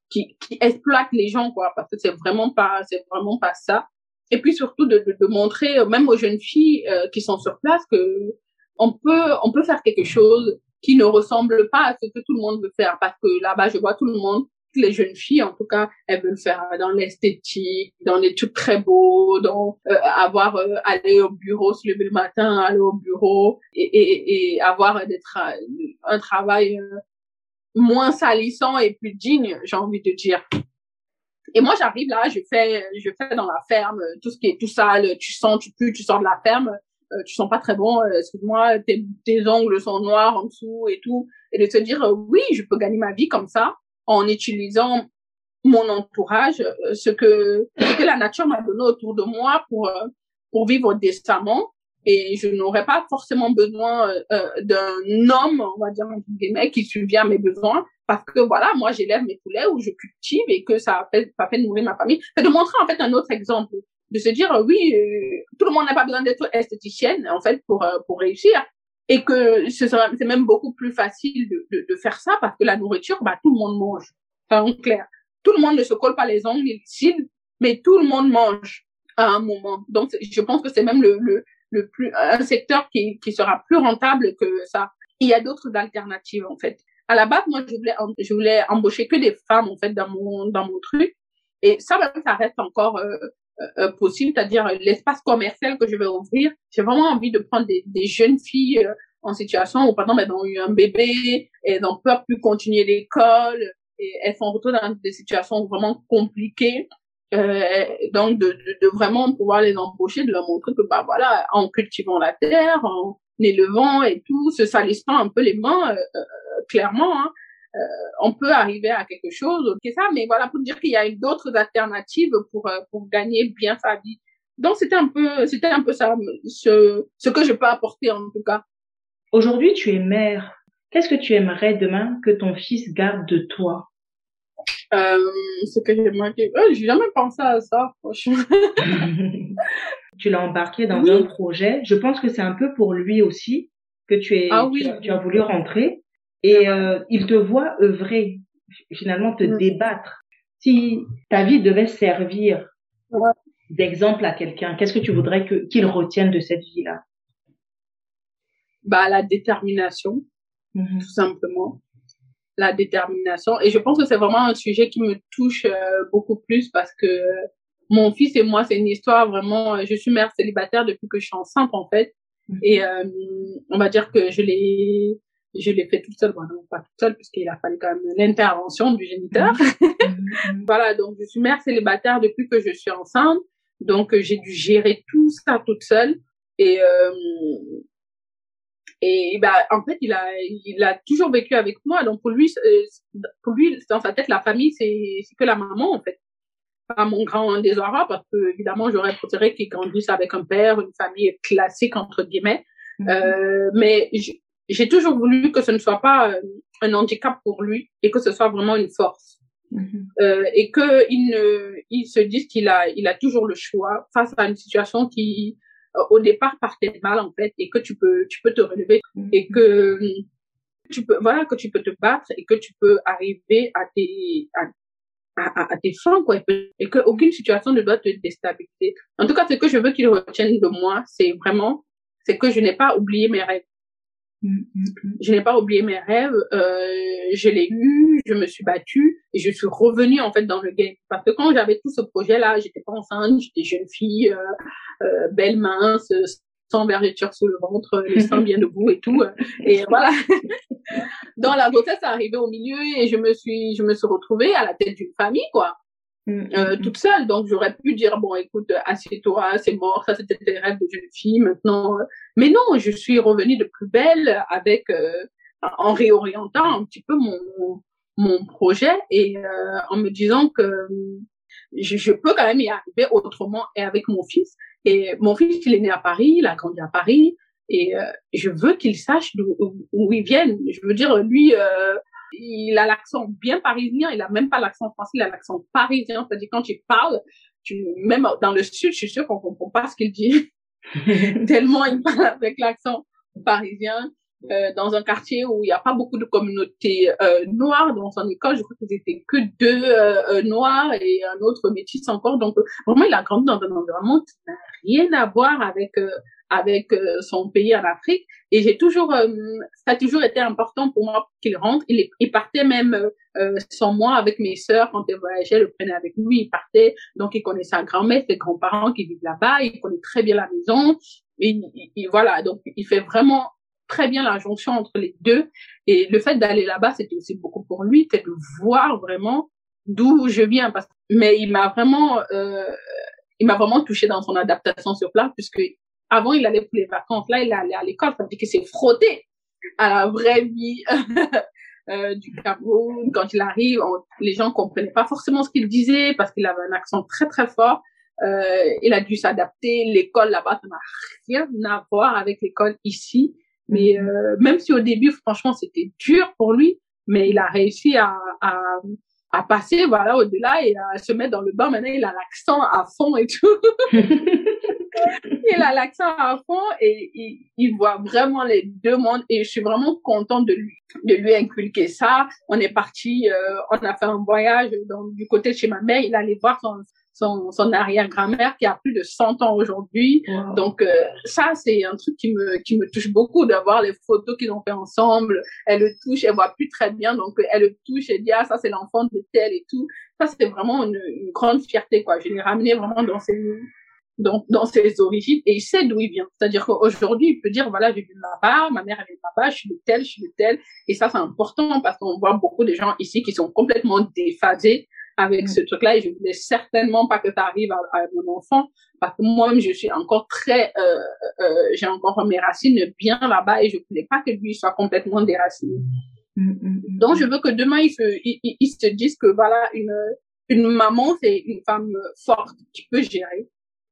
qui, qui exploite les gens, quoi, parce que c'est vraiment pas, c'est vraiment pas ça et puis surtout de, de, montrer euh, même aux jeunes filles euh, qui sont sur place que on peut on peut faire quelque chose qui ne ressemble pas à ce que tout le monde veut faire parce que là-bas je vois tout le monde les jeunes filles en tout cas elles veulent faire dans l'esthétique dans les trucs très beaux dans euh, avoir aller au bureau se lever le matin aller au bureau et, et, et avoir des un travail moins salissant et plus digne j'ai envie de dire et moi, j'arrive là, je fais, je fais dans la ferme tout ce qui est tout sale. Tu sens, tu pues, tu sors de la ferme, euh, tu sens pas très bon. Euh, excuse-moi, tes, tes ongles sont noirs en dessous et tout. Et de te dire, euh, oui, je peux gagner ma vie comme ça en utilisant mon entourage, euh, ce que, ce que la nature m'a donné autour de moi pour pour vivre décemment. Et je n'aurais pas forcément besoin d'un homme, on va dire entre guillemets, qui subvient à mes besoins parce que voilà, moi j'élève mes poulets ou je cultive et que ça fait, ça fait nourrir ma famille. C'est de montrer en fait un autre exemple, de se dire oui, euh, tout le monde n'a pas besoin d'être esthéticienne en fait pour euh, pour réussir. et que ce sera, c'est même beaucoup plus facile de, de, de, faire ça parce que la nourriture, bah, tout le monde mange. Enfin, en clair. Tout le monde ne se colle pas les ongles les cils, mais tout le monde mange à un moment. Donc, je pense que c'est même le, le, le plus, un secteur qui, qui sera plus rentable que ça. Il y a d'autres alternatives, en fait. À la base, moi, je voulais, je voulais embaucher que des femmes, en fait, dans mon, dans mon truc. Et ça, ça reste encore euh, euh, euh, possible, c'est-à-dire l'espace commercial que je vais ouvrir. J'ai vraiment envie de prendre des, des jeunes filles en situation où, par exemple, elles ont eu un bébé, elles n'ont pas pu continuer l'école, et elles sont retrouvées dans des situations vraiment compliquées. Euh, donc, de, de, de, vraiment pouvoir les embaucher, de leur montrer que, bah voilà, en cultivant la terre, en élevant et tout, se salissant un peu les mains, euh, clairement, hein, euh, on peut arriver à quelque chose, ok ça, mais voilà pour dire qu'il y a d'autres alternatives pour euh, pour gagner bien sa vie. Donc c'était un peu c'était un peu ça ce ce que je peux apporter en tout cas. Aujourd'hui, tu es mère. Qu'est-ce que tu aimerais demain que ton fils garde de toi? Euh, Ce que j'aimerais que oh, j'ai jamais pensé à ça franchement. [laughs] tu l'as embarqué dans un projet. Je pense que c'est un peu pour lui aussi que tu es ah, oui. tu, as, voulu rentrer et euh, il te voit œuvrer, finalement te mm. débattre. Si ta vie devait servir d'exemple à quelqu'un, qu'est-ce que tu voudrais que qu'il retienne de cette vie-là? Bah la détermination, mm-hmm. tout simplement. La détermination. Et je pense que c'est vraiment un sujet qui me touche euh, beaucoup plus parce que mon fils et moi, c'est une histoire vraiment. Euh, je suis mère célibataire depuis que je suis enceinte en fait. Mm-hmm. Et euh, on va dire que je l'ai je l'ai fait toute seule, bon, non, pas toute seule, puisqu'il a fallu quand même l'intervention du géniteur. [laughs] [laughs] Voilà, donc je suis mère célibataire depuis que je suis enceinte, donc euh, j'ai dû gérer tout ça toute seule. Et euh, et bah en fait il a il a toujours vécu avec moi, donc pour lui pour lui dans sa tête la famille c'est c'est que la maman en fait pas mon grand désarroi parce que évidemment j'aurais préféré qu'il grandisse avec un père, une famille classique entre guillemets. Mm-hmm. Euh, mais j'ai toujours voulu que ce ne soit pas euh, un handicap pour lui et que ce soit vraiment une force. Mm-hmm. Euh, et que il ne, il se dise qu'il a, il a toujours le choix face à une situation qui, euh, au départ, partait mal en fait, et que tu peux, tu peux te relever mm-hmm. et que tu peux, voilà, que tu peux te battre et que tu peux arriver à tes, à, à, à tes fins quoi, et que aucune situation ne doit te déstabiliser. En tout cas, ce que je veux qu'il retienne de moi, c'est vraiment, c'est que je n'ai pas oublié mes rêves. Je n'ai pas oublié mes rêves, euh, je l'ai eu, je me suis battue et je suis revenue en fait dans le game. Parce que quand j'avais tout ce projet-là, j'étais pas enceinte, j'étais jeune fille, euh, euh, belle mince, sans vergeture sous le ventre, les [laughs] seins bien debout et tout. Et voilà. [laughs] dans la grossesse, ça arrivait au milieu et je me suis, je me suis retrouvée à la tête d'une famille, quoi. Mm, euh, mm, toute seule. Donc j'aurais pu dire bon écoute assieds-toi, c'est mort, ça c'était tes rêves de jeune fille maintenant. Euh. Mais non, je suis revenue de plus belle avec euh, en réorientant un petit peu mon mon projet et euh, en me disant que je, je, peux quand même y arriver autrement et avec mon fils. Et mon fils il est né à Paris, il a grandi à Paris et je veux qu'il sache d'où où il vient. Je veux dire lui il a l'accent bien parisien, il a même pas l'accent français, il a l'accent parisien. C'est-à-dire quand tu parles, tu, même dans le sud, je suis sûre qu'on comprend pas ce qu'il dit. [laughs] Tellement il parle avec l'accent parisien. Euh, dans un quartier où il n'y a pas beaucoup de communautés euh, noires dans son école, je crois qu'ils étaient que deux euh, euh noirs et un autre métis encore. Donc vraiment, il a grandi dans un environnement qui n'a rien à voir avec euh, avec euh, son pays en Afrique. Et j'ai toujours, euh, ça a toujours été important pour moi qu'il rentre. Il, il partait même euh, sans moi avec mes sœurs quand elle voyageait, le prenait avec lui. Il partait, donc il connaît sa grand-mère, ses grands-parents qui vivent là-bas. Il connaît très bien la maison. Et, voilà, donc il fait vraiment très bien la jonction entre les deux. Et le fait d'aller là-bas, c'était aussi beaucoup pour lui, c'est de voir vraiment d'où je viens. Parce... Mais il m'a vraiment, euh, il m'a vraiment touché dans son adaptation sur place, puisque avant, il allait pour les vacances. Là, il allait à l'école. Ça veut dire qu'il s'est frotté à la vraie vie [laughs] euh, du Cameroun. Quand il arrive, les gens comprenaient pas forcément ce qu'il disait parce qu'il avait un accent très, très fort. Euh, il a dû s'adapter. L'école là-bas, ça n'a rien à voir avec l'école ici. Mais euh, même si au début, franchement, c'était dur pour lui, mais il a réussi à, à, à passer voilà au-delà et à se mettre dans le bain. Maintenant, il a l'accent à fond et tout. [laughs] il a l'accent à fond et il, il, voit vraiment les deux mondes et je suis vraiment contente de lui de lui inculquer ça. On est parti, euh, on a fait un voyage donc, du côté de chez ma mère. Il allait voir son son, son arrière-grand-mère qui a plus de 100 ans aujourd'hui. Donc euh, ça, c'est un truc qui me qui me touche beaucoup d'avoir les photos qu'ils ont fait ensemble. Elle le touche, elle voit plus très bien, donc elle le touche et dit ah ça c'est l'enfant de tel et tout. Ça c'est vraiment une, une, grande fierté quoi. Je l'ai ramené vraiment dans ses dans, dans ses origines et il sait d'où il vient. C'est-à-dire qu'aujourd'hui, il peut dire, voilà, j'ai vu là-bas, ma mère elle est là-bas, je suis de tel, je suis de tel. Et ça, c'est important parce qu'on voit beaucoup de gens ici qui sont complètement déphasés avec mm. ce truc-là et je voulais certainement pas que ça arrive à, mon enfant parce que moi-même je suis encore très euh, euh, j'ai encore mes racines bien là-bas et je voulais pas que lui soit complètement déraciné. Mm, mm, Donc je veux que demain il se il, il se dise que voilà une une maman c'est une femme forte qui peut gérer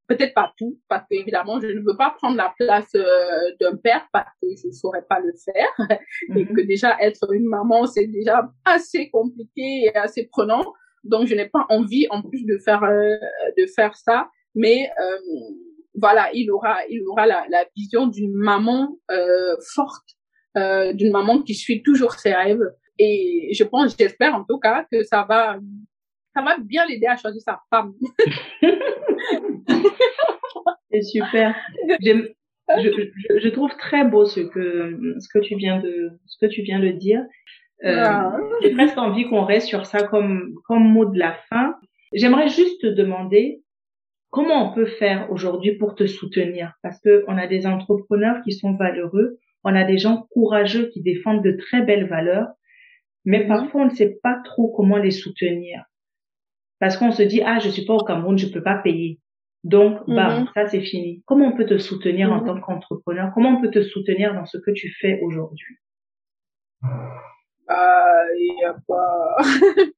peut-être pas tout parce que évidemment je ne veux pas prendre la place euh, d'un père parce que je ne saurais pas le faire [laughs] et mm-hmm. que déjà être une maman c'est déjà assez compliqué et assez prenant donc je n'ai pas envie en plus de faire euh, de faire ça, mais euh, voilà, il aura il aura la, la vision d'une maman euh, forte, euh, d'une maman qui suit toujours ses rêves. Et je pense, j'espère en tout cas que ça va ça va bien l'aider à choisir sa femme. [laughs] C'est super. Je, je, je, trouve très beau ce que ce que tu viens de ce que tu viens de dire euh. J'ai presque envie qu'on reste sur ça comme, comme mot de la fin. J'aimerais juste te demander comment on peut faire aujourd'hui pour te soutenir parce que on a des entrepreneurs qui sont valeureux, on a des gens courageux qui défendent de très belles valeurs, mais mhm. parfois on ne sait pas trop comment les soutenir parce qu'on se dit ah je suis pas au Cameroun, je peux pas payer. Donc bah ça c'est fini. Comment on peut te soutenir en mhm. tant qu'entrepreneur? Comment on peut te soutenir dans ce que tu fais aujourd'hui? Euh, pas... [laughs]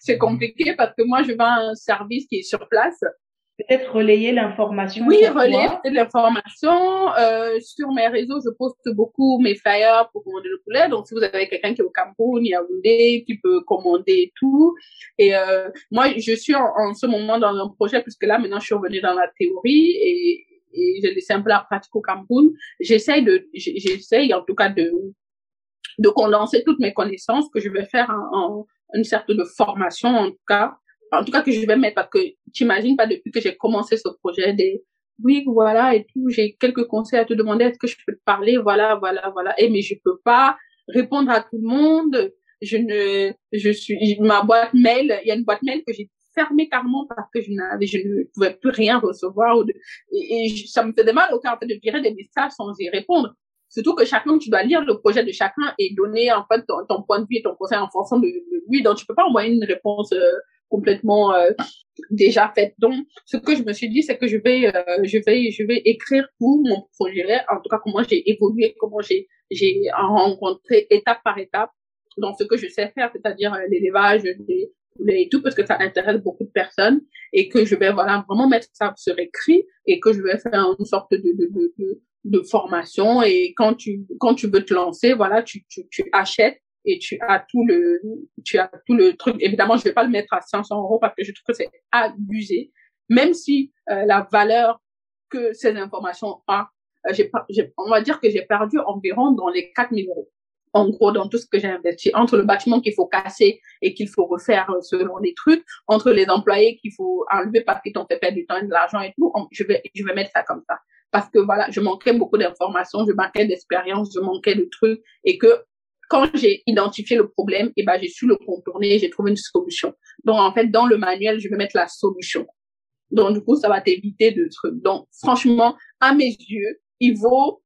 c'est compliqué parce que moi, je vends un service qui est sur place. Peut-être relayer l'information. Oui, relayer l'information. Euh, sur mes réseaux, je poste beaucoup mes flyers pour commander le poulet. Donc, si vous avez quelqu'un qui est au Cameroun, Yaoundé, qui peut commander tout. Et euh, moi, je suis en, en, ce moment dans un projet, puisque là, maintenant, je suis revenue dans la théorie et, et j'ai laissé un peu la pratique au Cameroun. J'essaye de, j'essaye en tout cas de de condenser toutes mes connaissances que je vais faire en, une certaine de formation en tout cas. En tout cas que je vais mettre parce que t'imagines pas depuis que j'ai commencé ce projet des oui voilà et tout j'ai quelques conseils à te demander. Est-ce que je peux te parler? Voilà voilà voilà. Et mais je peux pas répondre à tout le monde. Je ne je suis ma boîte mail il y a une boîte mail que j'ai fermée carrément parce que je n'avais je ne pouvais plus rien recevoir et, ça me faisait mal au cœur de virer des messages sans y répondre Surtout que chacun, tu dois lire le projet de chacun et donner en fait ton, point de vue et ton conseil en fonction de, lui. Donc, tu peux pas envoyer une réponse euh, complètement euh, déjà faite. Donc, ce que je me suis dit, c'est que je vais, euh, je vais, je vais écrire tout mon projet, en tout cas comment j'ai évolué, comment j'ai, j'ai rencontré étape par étape dans ce que je sais faire, c'est-à-dire l'élevage des et tout parce que ça intéresse beaucoup de personnes et que je vais voilà vraiment mettre ça sur écrit et que je vais faire une sorte de, de, de, de formation et quand tu quand tu veux te lancer voilà tu tu, tu achètes et tu as tout le tu as tout le truc. Évidemment je vais pas le mettre à 500 euros parce que je trouve que c'est abusé. Même si euh, la valeur que ces informations ont euh, j'ai on va dire que j'ai perdu environ dans les 4000 euros. En gros dans tout ce que j'ai investi. Entre le bâtiment qu'il faut casser et qu'il faut refaire euh, selon les trucs entre les employés qu'il faut enlever parce qu'ils t'ont fait perdre du temps et de l'argent et tout je vais je vais mettre ça comme ça parce que voilà, je manquais beaucoup d'informations, je manquais d'expérience, je manquais de trucs et que quand j'ai identifié le problème, eh ben j'ai su le contourner et j'ai trouvé une solution. Donc en fait, dans le manuel, je vais mettre la solution. Donc du coup, ça va t'éviter de trucs. Donc franchement, à mes yeux, il vaut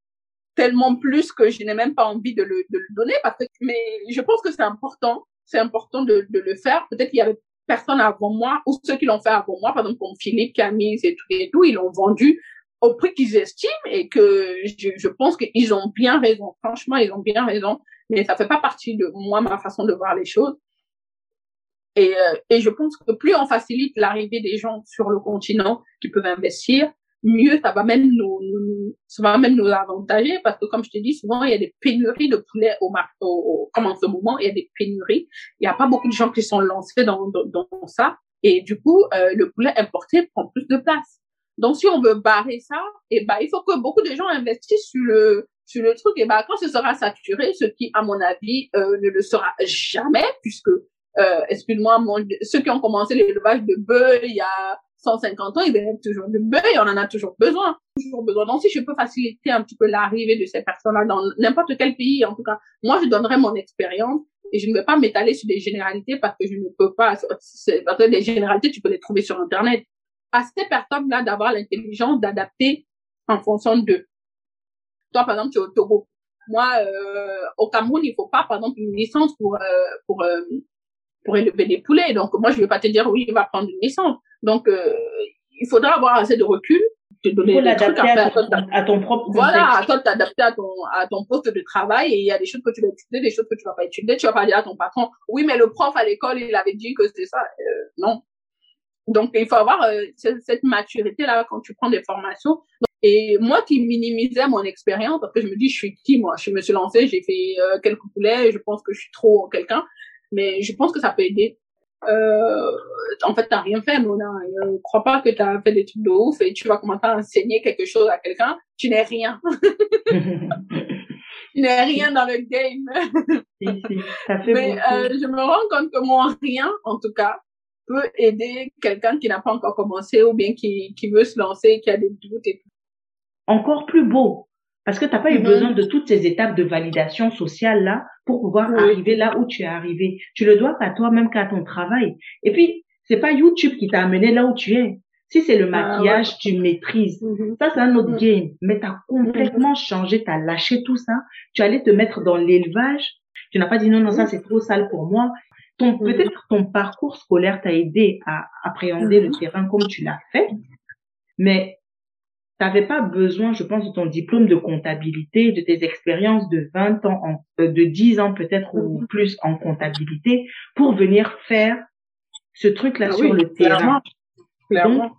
tellement plus que je n'ai même pas envie de le, donner parce que mais je pense que c'est important, c'est important de, de le faire. Peut-être qu'il y avait personne avant moi ou ceux qui l'ont fait avant moi, par exemple comme Philippe, Camille et tout et tout, ils l'ont vendu au prix qu'ils estiment et que je, je pense qu'ils ont bien raison. Franchement, ils ont bien raison, mais ça fait pas partie de moi, ma façon de voir les choses. Et, euh, et je pense que plus on facilite l'arrivée des gens sur le continent qui peuvent investir, mieux ça va même nous, ça va même nous avantager parce que comme je te dis souvent il y a des pénuries de poulet au, au, au comme en ce moment il y a des pénuries il y a pas beaucoup de gens qui sont lancés dans dans, dans ça et du coup euh, le poulet importé prend plus de place donc si on veut barrer ça et ben il faut que beaucoup de gens investissent sur le sur le truc et ben quand ce sera saturé ce qui à mon avis euh, ne le sera jamais puisque euh, excuse-moi ceux qui ont commencé l'élevage de bœufs il y a 150 ans, il y a toujours de et on en a toujours besoin. Toujours besoin. Donc, si je peux faciliter un petit peu l'arrivée de ces personnes-là dans n'importe quel pays, en tout cas, moi, je donnerai mon expérience et je ne vais pas m'étaler sur des généralités parce que je ne peux pas, parce que des généralités, tu peux les trouver sur Internet. À ces personnes-là d'avoir l'intelligence d'adapter en fonction d'eux. Toi, par exemple, tu es au Togo. Moi, euh, au Cameroun, il faut pas, par exemple, une licence pour, euh, pour, euh, pour élever des poulets. Donc, moi, je vais pas te dire, oui, il va prendre une licence. Donc, euh, il faudra avoir assez de recul, te donner des trucs à, ton, à ton propre Voilà, à toi t'adapter à ton, à ton poste de travail et il y a des choses que tu vas utiliser, des choses que tu vas pas utiliser. Tu vas pas dire à ton patron, oui, mais le prof à l'école, il avait dit que c'était ça. Euh, non. Donc, il faut avoir euh, cette maturité-là quand tu prends des formations. Et moi qui minimisais mon expérience, parce que je me dis, je suis qui, moi? Je me suis lancée, j'ai fait quelques poulets, je pense que je suis trop quelqu'un. Mais je pense que ça peut aider euh, en fait, t'as rien fait, Mona. Je ne crois pas que tu as fait des trucs de ouf et tu vas commencer à enseigner quelque chose à quelqu'un. Tu n'es rien. [laughs] tu n'es rien dans le game. [laughs] Mais euh, je me rends compte que mon rien, en tout cas, peut aider quelqu'un qui n'a pas encore commencé ou bien qui, qui veut se lancer, qui a des doutes et tout. Encore plus beau. Parce que tu n'as pas eu mm-hmm. besoin de toutes ces étapes de validation sociale là pour pouvoir arriver là où tu es arrivé. Tu le dois pas toi-même qu'à ton travail. Et puis, c'est pas YouTube qui t'a amené là où tu es. Si c'est le ah, maquillage, tu maîtrises. Mm-hmm. Ça, c'est un autre mm-hmm. game. Mais tu as complètement changé, tu as lâché tout ça. Tu allais te mettre dans l'élevage. Tu n'as pas dit non, non, ça c'est trop sale pour moi. Ton, peut-être ton parcours scolaire t'a aidé à appréhender le terrain comme tu l'as fait. Mais n'avais pas besoin, je pense, de ton diplôme de comptabilité, de tes expériences de 20 ans, en, euh, de 10 ans peut-être ou mhm. plus en comptabilité pour venir faire ce truc-là ah sur le terrain. Clairement.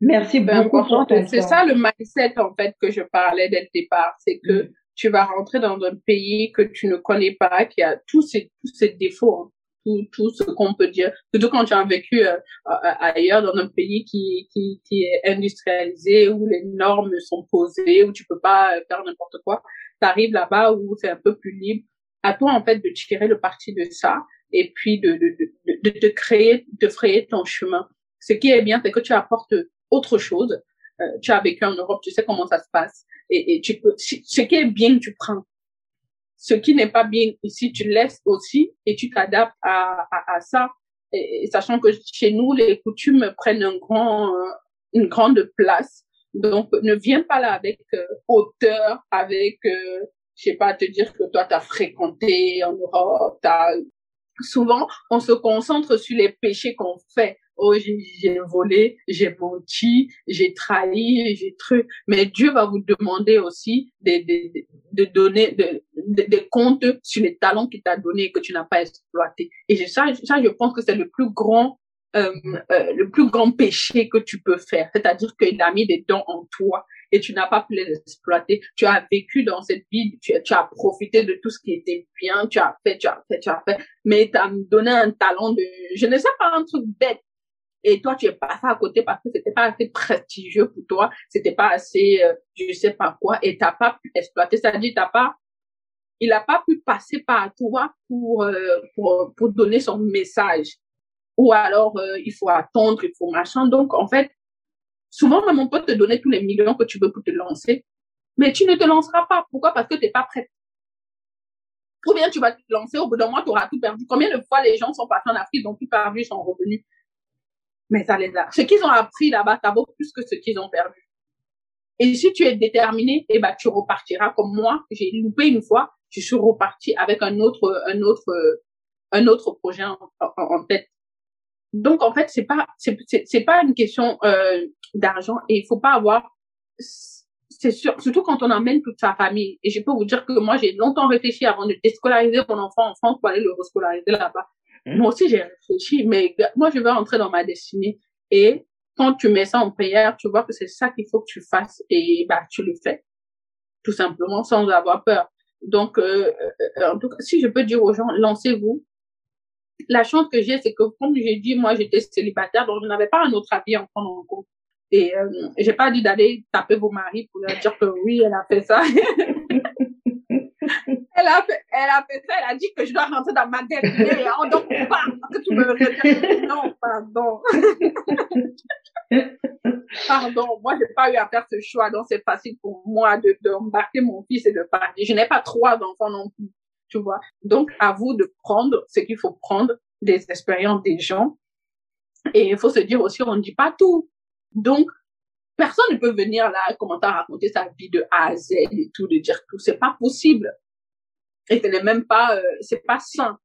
merci beaucoup pour C'est ça le mindset, en fait, que je parlais dès le départ. C'est que mm. tu vas rentrer dans un pays que tu ne connais pas, qui a tous ces, tous ces défauts. Tout, tout ce qu'on peut dire. Surtout quand tu as vécu euh, ailleurs dans un pays qui, qui, qui est industrialisé, où les normes sont posées, où tu peux pas faire n'importe quoi. Tu arrives là-bas où c'est un peu plus libre. À toi, en fait, de tirer le parti de ça et puis de, de, de, de te créer, de frayer ton chemin. Ce qui est bien, c'est que tu apportes autre chose. Euh, tu as vécu en Europe, tu sais comment ça se passe. Et, et tu peux, ce qui est bien, tu prends ce qui n'est pas bien ici, tu laisses aussi et tu t'adaptes à, à, à, ça. Et, sachant que chez nous, les coutumes prennent un grand, euh, une grande place. Donc, ne viens pas là avec euh, hauteur, avec, euh, je sais pas, te dire que toi, tu as fréquenté en Europe. Souvent, on se concentre sur les péchés qu'on fait oh j'ai volé, j'ai menti, j'ai trahi, j'ai truc. Mais Dieu va vous demander aussi de, de, de donner des comptes sur les talents qu'il t'a donné et que tu n'as pas exploité. Et ça, ça, je pense que c'est le plus grand euh, euh, le plus grand péché que tu peux faire, c'est-à-dire qu'il a mis des dons en toi et tu n'as pas pu les exploiter. Tu as vécu dans cette vie, tu, tu, as profité de tout ce qui était bien, tu as fait, tu as fait, tu as fait, mais tu as donné un talent de, je ne sais pas, un truc bête, et toi tu es passé à côté parce que c'était pas assez prestigieux pour toi, c'était pas assez euh, je sais pas quoi et t'as pas pu exploiter, dit t'as pas il a pas pu passer par toi pour euh, pour pour donner son message ou alors euh, il faut attendre, il faut machin. Donc en fait, souvent même on peut te donner tous les millions que tu veux pour te lancer, mais tu ne te lanceras pas. Pourquoi? Parce que t'es pas prête. Combien tu vas te lancer, au bout d'un mois, tu auras tout perdu. Combien de fois les gens sont partis en Afrique, ils ont tout perdu, sont revenus? Mais ça les a. Ce qu'ils ont appris là-bas, ça vaut plus que ce qu'ils ont perdu. Et si tu es déterminé, eh ben, tu repartiras comme moi. J'ai loupé une fois, je suis reparti avec un autre, un autre, un autre projet en, tête. Donc, en fait, c'est pas, c'est, c'est, pas une question, euh, d'argent et il faut pas avoir, c'est sûr, surtout quand on emmène toute sa famille. Et je peux vous dire que moi, j'ai longtemps réfléchi avant de déscolariser mon enfant en France pour aller le rescolariser là-bas. Moi aussi, j'ai réfléchi, mais moi, je veux rentrer dans ma destinée. Et quand tu mets ça en prière, tu vois que c'est ça qu'il faut que tu fasses et bah tu le fais tout simplement sans avoir peur. Donc, euh, euh, en tout cas, si je peux dire aux gens, lancez-vous. La chance que j'ai, c'est que comme j'ai dit, moi j'étais célibataire, donc je n'avais pas un autre avis en prendre en compte. Et euh, j'ai pas dit d'aller taper vos maris pour leur dire que oui, elle a fait ça. [laughs] elle a fait, elle a fait ça, elle a dit que je dois rentrer dans ma tête. Et on donc pas, que tu me. Non, pardon. [laughs] pardon, moi j'ai pas eu à faire ce choix, donc c'est facile pour moi de d'embarquer mon fils et de partir. Je n'ai pas trois enfants non plus, tu vois. Donc à vous de prendre ce qu'il faut prendre des expériences des gens. Et il faut se dire aussi, on ne dit pas tout. Donc, personne ne peut venir là, commencer à raconter sa vie de A à Z et tout, de dire tout. C'est pas possible. Et ce n'est même pas, euh, c'est pas sain.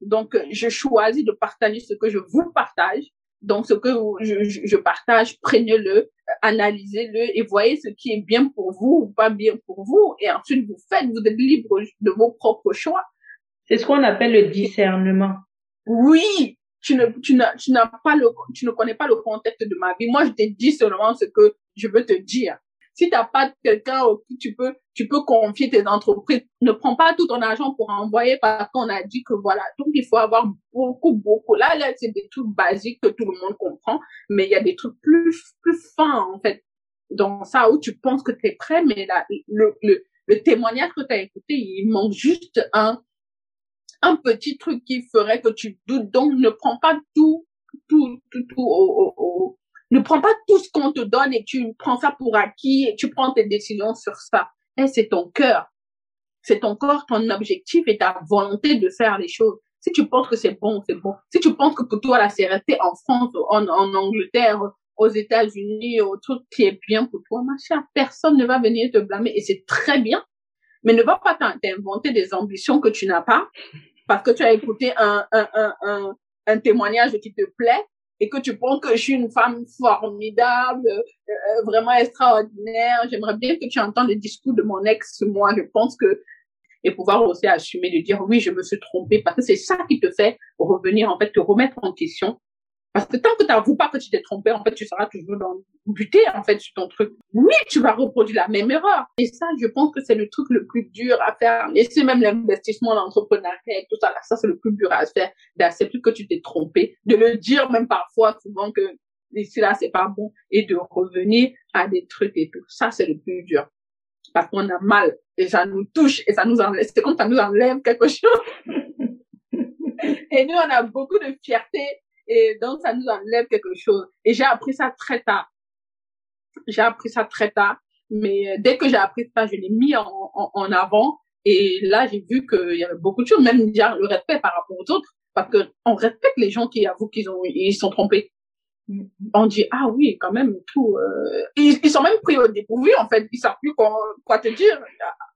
Donc, je choisis de partager ce que je vous partage. Donc, ce que je, je partage, prenez-le, analysez-le et voyez ce qui est bien pour vous ou pas bien pour vous. Et ensuite, vous faites, vous êtes libre de vos propres choix. C'est ce qu'on appelle le discernement. Oui, tu ne, tu n'as, tu n'as pas le, tu ne connais pas le contexte de ma vie. Moi, je te dis seulement ce que je veux te dire. Si t'as pas quelqu'un au qui tu peux, tu peux confier tes entreprises, ne prends pas tout ton argent pour envoyer parce qu'on a dit que voilà. Donc, il faut avoir beaucoup, beaucoup. Là, là, c'est des trucs basiques que tout le monde comprend, mais il y a des trucs plus, plus fins, en fait. Dans ça, où tu penses que tu es prêt, mais là, le, le, le témoignage que tu as écouté, il manque juste un, un petit truc qui ferait que tu doutes. Donc, ne prends pas tout, tout, tout, tout au, ne prends pas tout ce qu'on te donne et tu prends ça pour acquis et tu prends tes décisions sur ça. Eh, c'est ton cœur. C'est ton corps, ton objectif et ta volonté de faire les choses. Si tu penses que c'est bon, c'est bon. Si tu penses que pour toi, la sérénité en France, en, en Angleterre, aux États-Unis, au truc qui est bien pour toi, ma chère, personne ne va venir te blâmer et c'est très bien. Mais ne va pas t'inventer des ambitions que tu n'as pas parce que tu as écouté un, un, un, un témoignage qui te plaît et que tu penses que je suis une femme formidable, euh, euh, vraiment extraordinaire. J'aimerais bien que tu entends le discours de mon ex. Moi, je pense que et pouvoir aussi assumer de dire oui, je me suis trompée parce que c'est ça qui te fait revenir en fait te remettre en question parce que tant que tu n'avoues pas que tu t'es trompé, en fait, tu seras toujours dans, buté, en fait, sur ton truc. Oui, tu vas reproduire la même erreur. Et ça, je pense que c'est le truc le plus dur à faire. Et c'est même l'investissement, l'entrepreneuriat tout ça, là, ça, c'est le plus dur à faire, d'accepter que tu t'es trompé, de le dire même parfois, souvent que ici, là, c'est pas bon, et de revenir à des trucs et tout. Ça, c'est le plus dur. Parce qu'on a mal, et ça nous touche, et ça nous enlève, c'est comme ça nous enlève quelque chose. [laughs] et nous, on a beaucoup de fierté et donc, ça nous enlève quelque chose. Et j'ai appris ça très tard. J'ai appris ça très tard. Mais euh, dès que j'ai appris ça, je l'ai mis en, en, avant. Et là, j'ai vu qu'il y avait beaucoup de choses, même le respect par rapport aux autres. Parce que on respecte les gens qui avouent qu'ils ont, ils sont trompés. Mm-hmm. On dit, ah oui, quand même, tout. Euh... Ils, ils, sont même pris au dépourvu, en fait. Ils savent plus quoi, quoi te dire.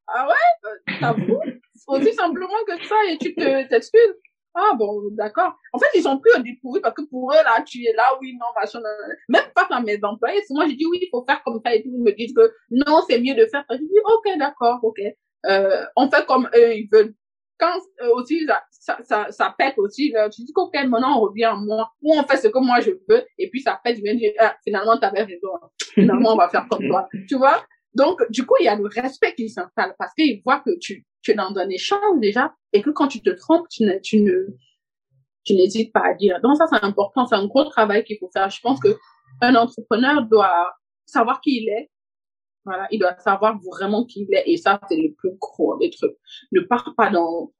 Ah ouais, euh, t'avoues [laughs] aussi simplement que ça et tu te t'excuses. Ah bon, d'accord. En fait, ils sont plus au dépourvu parce que pour eux, là, tu es là, oui, non, machin, même pas à mes employés. Moi, je dis oui, il faut faire comme ça et tout. Ils me disent que non, c'est mieux de faire ça. Je dis ok, d'accord, ok. Euh, on fait comme eux, ils veulent. Quand euh, aussi, ça, ça, ça, pète aussi, là, tu dis ok, maintenant on revient à moi. Ou on fait ce que moi je veux et puis ça pète, je viens dire, ah, finalement, t'avais raison. Finalement, on va faire comme toi. Tu vois? Donc, du coup, il y a le respect qui s'installe parce qu'ils voient que tu, tu es dans un échange déjà et que quand tu te trompes, tu, ne, tu ne, tu n'hésites pas à dire. Donc ça, c'est important. C'est un gros travail qu'il faut faire. Je pense que un entrepreneur doit savoir qui il est. Voilà, il doit savoir vraiment qui il est. Et ça, c'est le plus gros des trucs. Ne pars pas dans.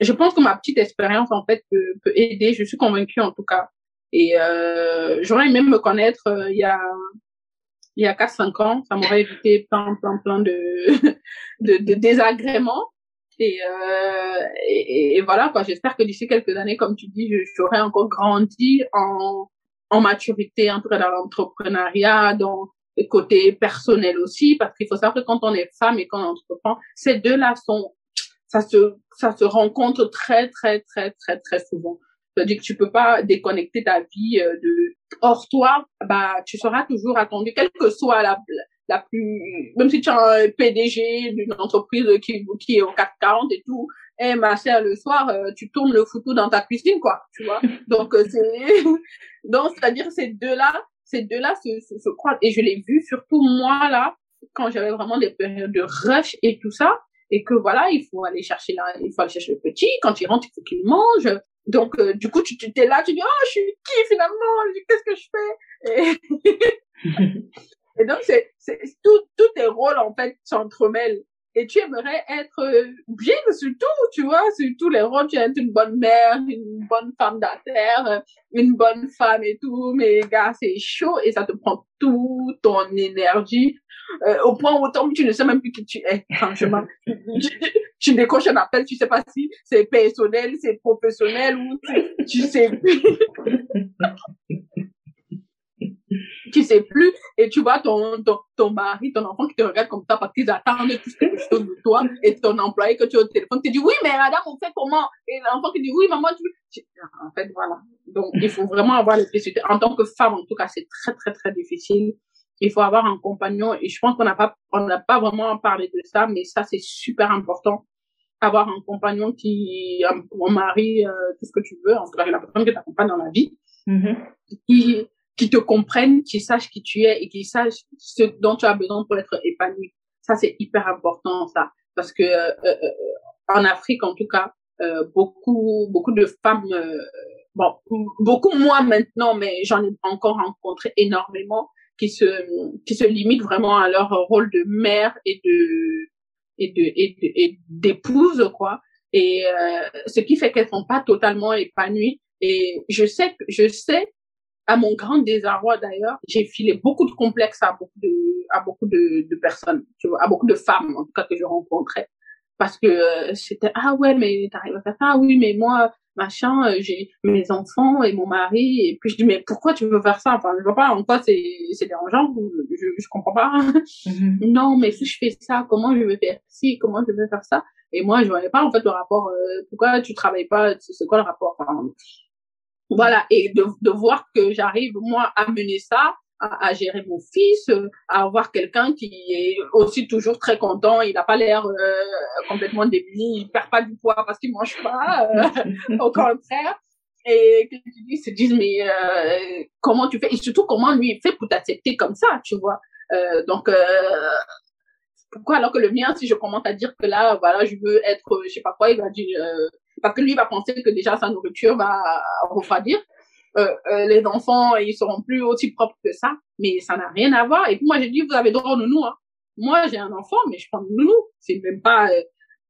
Je pense que ma petite expérience en fait peut, peut aider. Je suis convaincue en tout cas. Et euh, j'aurais aimé me connaître euh, il y a il y a 4-5 ans, ça m'aurait évité plein, plein, plein de, [laughs] de, de désagréments. Et, euh, et, voilà, quoi. J'espère que d'ici quelques années, comme tu dis, j'aurai encore grandi en, en maturité, en dans l'entrepreneuriat, dans le côté personnel aussi, parce qu'il faut savoir que quand on est femme et qu'on entreprend, ces deux-là sont, ça se, ça se rencontre très, très, très, très, très souvent. C'est-à-dire que tu peux pas déconnecter ta vie euh, de hors toi, bah tu seras toujours attendu, quelle que soit la la plus même si tu es un PDG d'une entreprise qui qui est au 440 et tout, eh ma chère, le soir, euh, tu tournes le photo dans ta cuisine, quoi, tu vois. [laughs] Donc, euh, c'est, [laughs] donc, c'est-à-dire ces deux-là, ces deux-là se, se, se croisent. Et je l'ai vu, surtout moi, là, quand j'avais vraiment des périodes de rush et tout ça, et que voilà, il faut aller chercher là, il faut aller chercher le petit, quand il rentre, il faut qu'il mange. Donc, euh, du coup, tu t'es là, tu dis, oh, je suis qui finalement? Qu'est-ce que je fais? [laughs] Et, donc, c'est, c'est, tout, tous tes rôles, en fait, s'entremêlent et tu aimerais être euh, bien sur tout, tu vois, sur tous les rôles, tu es une bonne mère, une bonne femme d'affaires, une bonne femme et tout, mais gars, c'est chaud et ça te prend tout ton énergie euh, au point où tu ne sais même plus qui tu es, franchement. [laughs] tu, tu décroches un appel, tu sais pas si c'est personnel, c'est professionnel ou tu, sais plus. [laughs] tu sais plus, et tu vois ton, ton, ton mari, ton enfant qui te regarde comme ça parce qu'ils attendent tout quelque chose de toi, et ton employé que tu as au téléphone te dit, oui, mais madame, on fait comment? Et l'enfant qui dit, oui, maman, tu En fait, voilà. Donc, il faut vraiment avoir l'électricité. En tant que femme, en tout cas, c'est très, très, très difficile. Il faut avoir un compagnon, et je pense qu'on n'a pas, on n'a pas vraiment parlé de ça, mais ça, c'est super important avoir un compagnon qui, un, un mari, euh, tout ce que tu veux, en tout cas la personne qui t'accompagne dans la vie, Mhm. qui, qui te comprennent, qui sachent qui tu es et qui sachent ce dont tu as besoin pour être épanoui. Ça, c'est hyper important, ça. Parce que euh, euh, en Afrique, en tout cas, euh, beaucoup, beaucoup de femmes, euh, bon, beaucoup moins maintenant, mais j'en ai encore rencontré énormément qui se, qui se limitent vraiment à leur rôle de mère et de, et de, et d'épouse, quoi. Et euh, ce qui fait qu'elles sont pas totalement épanouies. Et je sais, je sais à mon grand désarroi d'ailleurs, j'ai filé beaucoup de complexes à beaucoup de, à beaucoup de, de personnes, tu vois, à beaucoup de femmes en tout cas que je rencontrais, parce que euh, c'était ah ouais mais t'arrives à faire ça, ah oui mais moi machin, euh, j'ai mes enfants et mon mari et puis je dis mais pourquoi tu veux faire ça, enfin je vois pas en quoi c'est c'est dérangeant, je je comprends pas. Mhm. [laughs] non mais si je fais ça, comment je vais faire ci, comment je vais faire ça? Et moi je voyais pas en fait le rapport, euh, pourquoi tu travailles pas, c'est c'est quoi le rapport? Enfin, voilà, et de, de voir que j'arrive, moi, à mener ça, à, à gérer mon fils, à avoir quelqu'un qui est aussi toujours très content, il n'a pas l'air euh, complètement démuni, il perd pas du poids parce qu'il mange pas, euh, [laughs] au contraire. Et que tu se disent, mais euh, comment tu fais? Et surtout, comment lui il fait pour t'accepter comme ça, tu vois? Euh, Donc, euh, pourquoi alors que le mien, si je commence à dire que là, voilà, je veux être, je sais pas quoi, il va dire, euh, parce que lui va penser que déjà sa nourriture va refroidir. Euh, euh, les enfants, ils seront plus aussi propres que ça, mais ça n'a rien à voir. Et puis moi, j'ai dit, vous avez droit au nounou. Hein. Moi, j'ai un enfant, mais je prends le nounou. C'est même pas euh,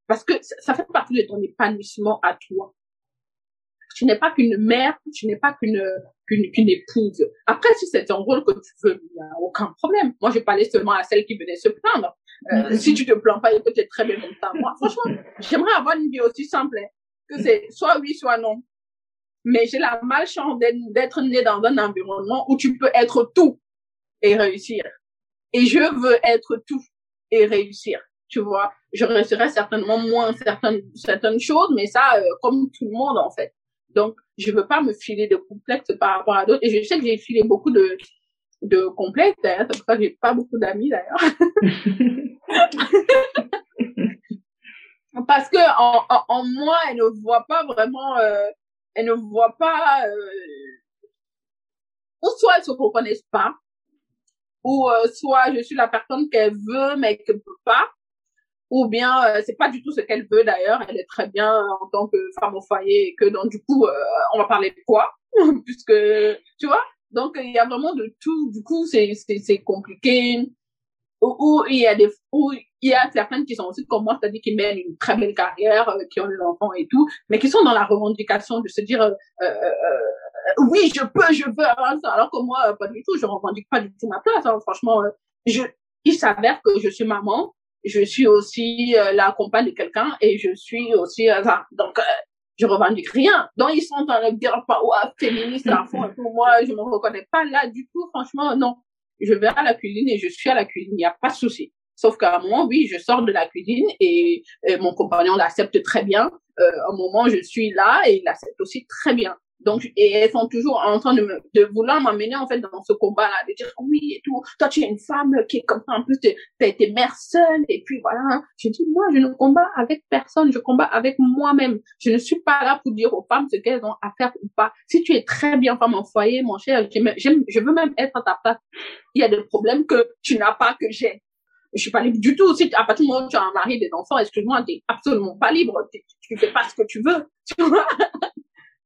parce que ça, ça fait partie de ton épanouissement à toi. Tu n'es pas qu'une mère, tu n'es pas qu'une qu'une qu'une épouse. Après, si c'est un rôle que tu veux, il n'y a aucun problème. Moi, je parlais seulement à celle qui venait se plaindre. Euh, si tu te plains pas, écoute, es très bien comme ça. Moi, franchement, j'aimerais avoir une vie aussi simple, hein, que c'est soit oui, soit non. Mais j'ai la malchance d'être née dans un environnement où tu peux être tout et réussir. Et je veux être tout et réussir. Tu vois, je réussirai certainement moins certaines certaines choses, mais ça, euh, comme tout le monde en fait. Donc, je veux pas me filer de complexes par rapport à d'autres. Et je sais que j'ai filé beaucoup de de complexes. D'ailleurs, c'est pour ça que j'ai pas beaucoup d'amis d'ailleurs. [laughs] [laughs] parce que en, en, en, moi, elle ne voit pas vraiment, euh, elle ne voit pas, euh, ou soit elles se reconnaissent pas, ou euh, soit je suis la personne qu'elle veut mais qu'elle peut pas, ou bien euh, c'est pas du tout ce qu'elle veut d'ailleurs, elle est très bien en tant que femme au foyer, et que donc du coup euh, on va parler de quoi, [laughs] puisque tu vois, donc il y a vraiment de tout, du coup c'est c'est compliqué où, il y a des où il y a certaines qui sont aussi comme moi, c'est-à-dire qui mènent une très belle carrière, euh, qui ont des enfants et tout, mais qui sont dans la revendication de se dire euh, euh, oui, je peux, je veux avoir ça, alors que moi pas du tout, je revendique pas du tout ma place. Hein, franchement, je il s'avère que je suis maman, je suis aussi la compagne de quelqu'un et je suis aussi donc je revendique rien. Donc ils sont en train de dire pas ouais, féministe à fond et pour moi je me reconnais pas là du tout. Franchement non je vais à la cuisine et je suis à la cuisine, il n'y a pas de souci. Sauf qu'à un moment, oui, je sors de la cuisine et, et mon compagnon l'accepte très bien. Euh, à un moment, je suis là et il l'accepte aussi très bien. Donc, et elles sont toujours en train de, me, de vouloir m'amener, en fait, dans ce combat-là, de dire, oui, et tout, toi, tu es une femme qui est comme ça, en plus, tu été mère seule, et puis voilà. Je dis, moi, je ne combats avec personne, je combats avec moi-même. Je ne suis pas là pour dire aux femmes ce qu'elles ont à faire ou pas. Si tu es très bien femme en foyer, mon cher, je veux même être à ta place. Il y a des problèmes que tu n'as pas, que j'ai. Je suis pas libre du tout. Si à partir du moment où tu as un mari, des enfants, excuse-moi, t'es absolument pas libre. Tu fais pas ce que tu veux. Tu vois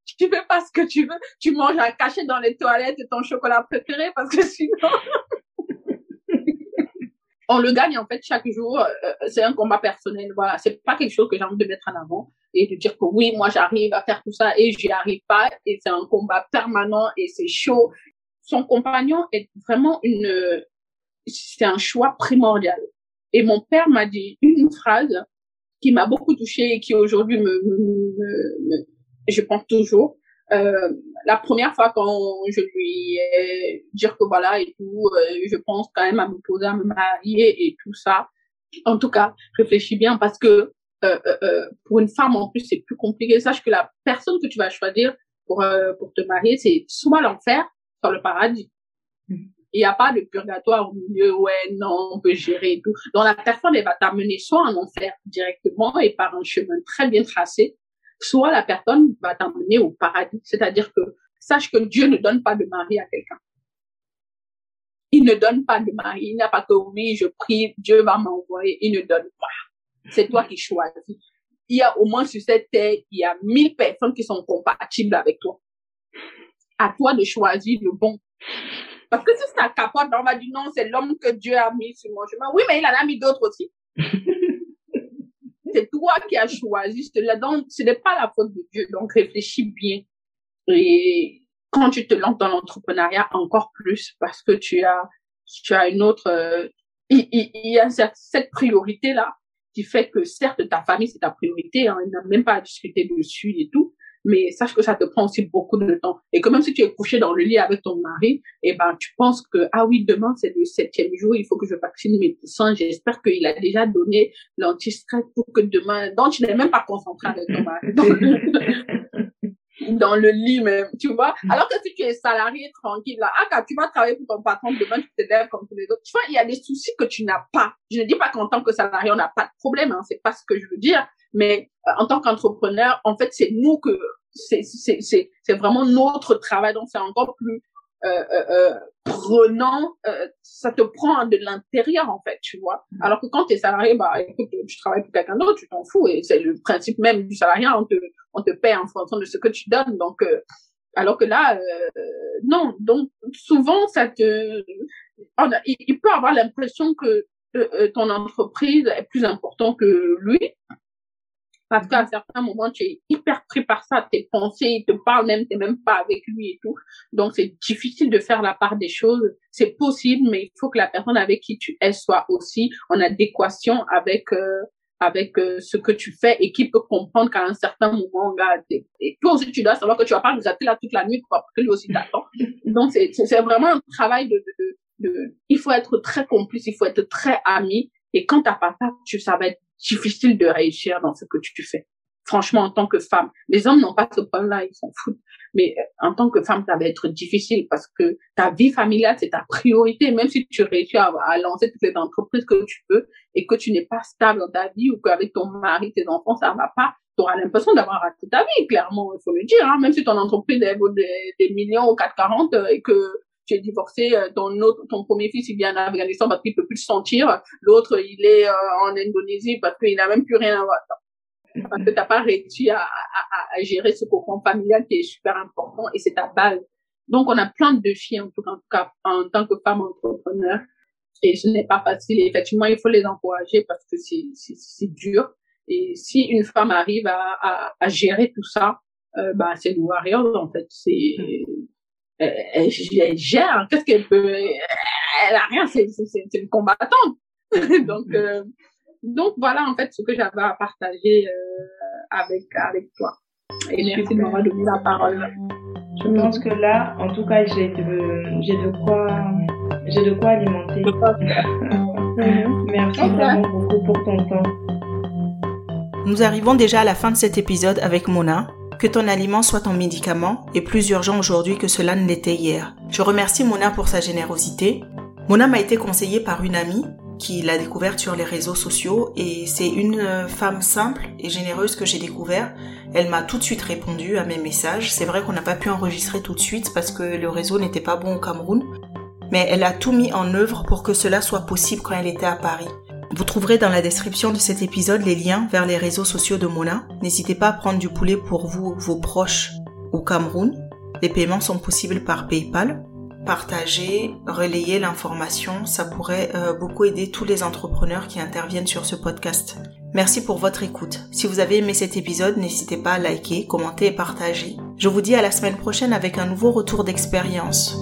tu fais pas ce que tu veux. Tu manges à cacher dans les toilettes ton chocolat préféré parce que sinon, [laughs] on le gagne en fait chaque jour. Euh, euh, c'est un combat personnel. Voilà, c'est pas quelque chose que j'ai envie de mettre en avant et de dire que oui, moi j'arrive à faire tout ça et j'y arrive pas. Et c'est un combat permanent et c'est chaud. Son compagnon est vraiment une, c'est un choix primordial. Et mon père m'a dit une phrase qui m'a beaucoup touchée et qui aujourd'hui me, me, me, je pense toujours. Euh, la première fois quand je lui ai dit que voilà et tout, euh, je pense quand même à me poser, à me marier et tout ça. En tout cas, réfléchis bien parce que euh, euh, euh pour une femme en plus c'est plus compliqué. Sache que la personne que tu vas choisir pour euh, pour te marier c'est soit l'enfer, soit le paradis. Il n'y a pas de purgatoire au milieu, ouais, non, on peut gérer et tout. Donc la personne, elle va t'amener soit en enfer directement et par un chemin très bien tracé, soit la personne va t'emmener au paradis. C'est-à-dire que sache que Dieu ne donne pas de mari à quelqu'un. Il ne donne pas de mari. Il n'a pas que oui, je prie, Dieu va m'envoyer. Il ne donne pas. C'est toi qui choisis. Il y a au moins sur cette terre, il y a mille personnes qui sont compatibles avec toi. À toi de choisir le bon. Parce que si ça capote, on va dire non, c'est l'homme que Dieu a mis sur mon chemin. Oui, mais il en a mis d'autres aussi. C'est toi qui as choisi cela. Ce n'est pas la faute de Dieu. Donc, réfléchis bien. Et quand tu te lances dans l'entrepreneuriat, encore plus parce que tu as, tu as une autre, euh, il, y a cette priorité-là qui fait que certes, ta famille, c'est ta priorité. Hein, il n'a même pas à discuter dessus et tout mais sache que ça te prend aussi beaucoup de temps. Et que même si tu es couché dans le lit avec ton mari, eh ben, tu penses que, ah oui, demain, c'est le septième jour, il faut que je vaccine mes poussins. J'espère qu'il a déjà donné l'anti-stress pour que demain, donc tu n'es même pas concentré avec ton mari. [laughs] [laughs] dans le lit même, tu vois. Alors que si tu es salarié tranquille, là, ah, quand tu vas travailler pour ton patron, demain, tu te lèves comme tous les autres. Tu vois, il y a des soucis que tu n'as pas. Je ne dis pas qu'en tant que salarié, on n'a pas de problème, hein, c'est pas ce que je veux dire. Mais euh, en tant qu'entrepreneur, en fait, c'est nous que c'est c'est c'est c'est vraiment notre travail. Donc c'est encore plus euh, euh, euh prenant. Euh, ça te prend de l'intérieur en fait, tu vois. Mm. Alors que quand tu es salarié, bah écoute, tu travailles pour quelqu'un d'autre, tu t'en fous et c'est le principe même du salariat. On te on te paie en fonction de ce que tu donnes. Donc alors que là, non. Donc souvent, ça te, on il, peut avoir l'impression que ton entreprise est plus important que lui. Parce qu'à certains moments, tu es hyper pris par ça, tes pensées, il te parle même, t'es même pas avec lui et tout. Donc, c'est difficile de faire la part des choses. C'est possible, mais il faut que la personne avec qui tu es soit aussi en adéquation avec, euh, avec euh, ce que tu fais et qui peut comprendre qu'à un certain moment, regarde, et toi aussi, tu dois savoir que tu vas pas nous appeler là toute la nuit pour que lui aussi t'attend. Donc, c'est, c'est vraiment un travail de, de, de, il faut être très complice, il faut être très ami. Et quand t'as pas ça, tu, ça va être difficile de réussir dans ce que tu fais. Franchement, en tant que femme, les hommes n'ont pas ce problème-là, ils s'en foutent. Mais euh, en tant que femme, ça va être difficile parce que ta vie familiale, c'est ta priorité. Même si tu réussis à, lancer toutes les entreprises que tu peux et que tu n'es pas stable dans ta vie ou qu'avec ton mari, tes enfants, ça va pas, tu auras l'impression d'avoir raté ta vie, clairement, il faut le dire. Hein. Même si ton entreprise elle vaut des, des millions ou 440 euh, et que tu es divorcé, euh, ton autre, ton premier fils, il vient en Afghanistan parce qu'il peut plus se sentir, l'autre, il est euh, en Indonésie parce qu'il n'a même plus rien à voir. Parce que t'as pas réussi à, à, à, gérer ce cocon familial qui est super important et c'est ta base. Donc, on a plein de défis, en tout cas, en tant que femme entrepreneur. Et ce n'est pas facile. effectivement, il faut les encourager parce que c'est, dur. Et si une femme arrive à, à, à gérer tout ça, euh, bah, c'est une warrior, en fait. C'est, elle, gère. Qu'est-ce qu'elle peut Elle a rien. C'est une combattante. [laughs] donc mm. euh, donc voilà en fait ce que j'avais à partager euh, avec avec toi. Et merci de m'avoir donné la parole. Je pense que là, en tout cas, j'ai de j'ai de quoi j'ai de quoi alimenter. [laughs] merci vraiment beaucoup pour ton temps. Nous arrivons déjà à la fin de cet épisode avec Mona Que ton aliment soit ton médicament est plus urgent aujourd'hui que cela ne l'était hier. Je remercie Mona pour sa générosité. Mona m'a été conseillée par une amie qui l'a découverte sur les réseaux sociaux et c'est une euh, femme simple et généreuse que j'ai découvert. Elle m'a tout de suite répondu à mes messages. C'est vrai qu'on n'a pas pu enregistrer tout de suite parce que le réseau n'était pas bon au Cameroun, mais elle a tout mis en œuvre pour que cela soit possible quand elle était à Paris. Vous trouverez dans la description de cet épisode les liens vers les réseaux sociaux de Mona. N'hésitez pas à prendre du poulet pour vous, vos proches au Cameroun. Les paiements sont possibles par PayPal partager, relayer l'information, ça pourrait euh, beaucoup aider tous les entrepreneurs qui interviennent sur ce podcast. Merci pour votre écoute. Si vous avez aimé cet épisode, n'hésitez pas à liker, commenter et partager. Je vous dis à la semaine prochaine avec un nouveau retour d'expérience.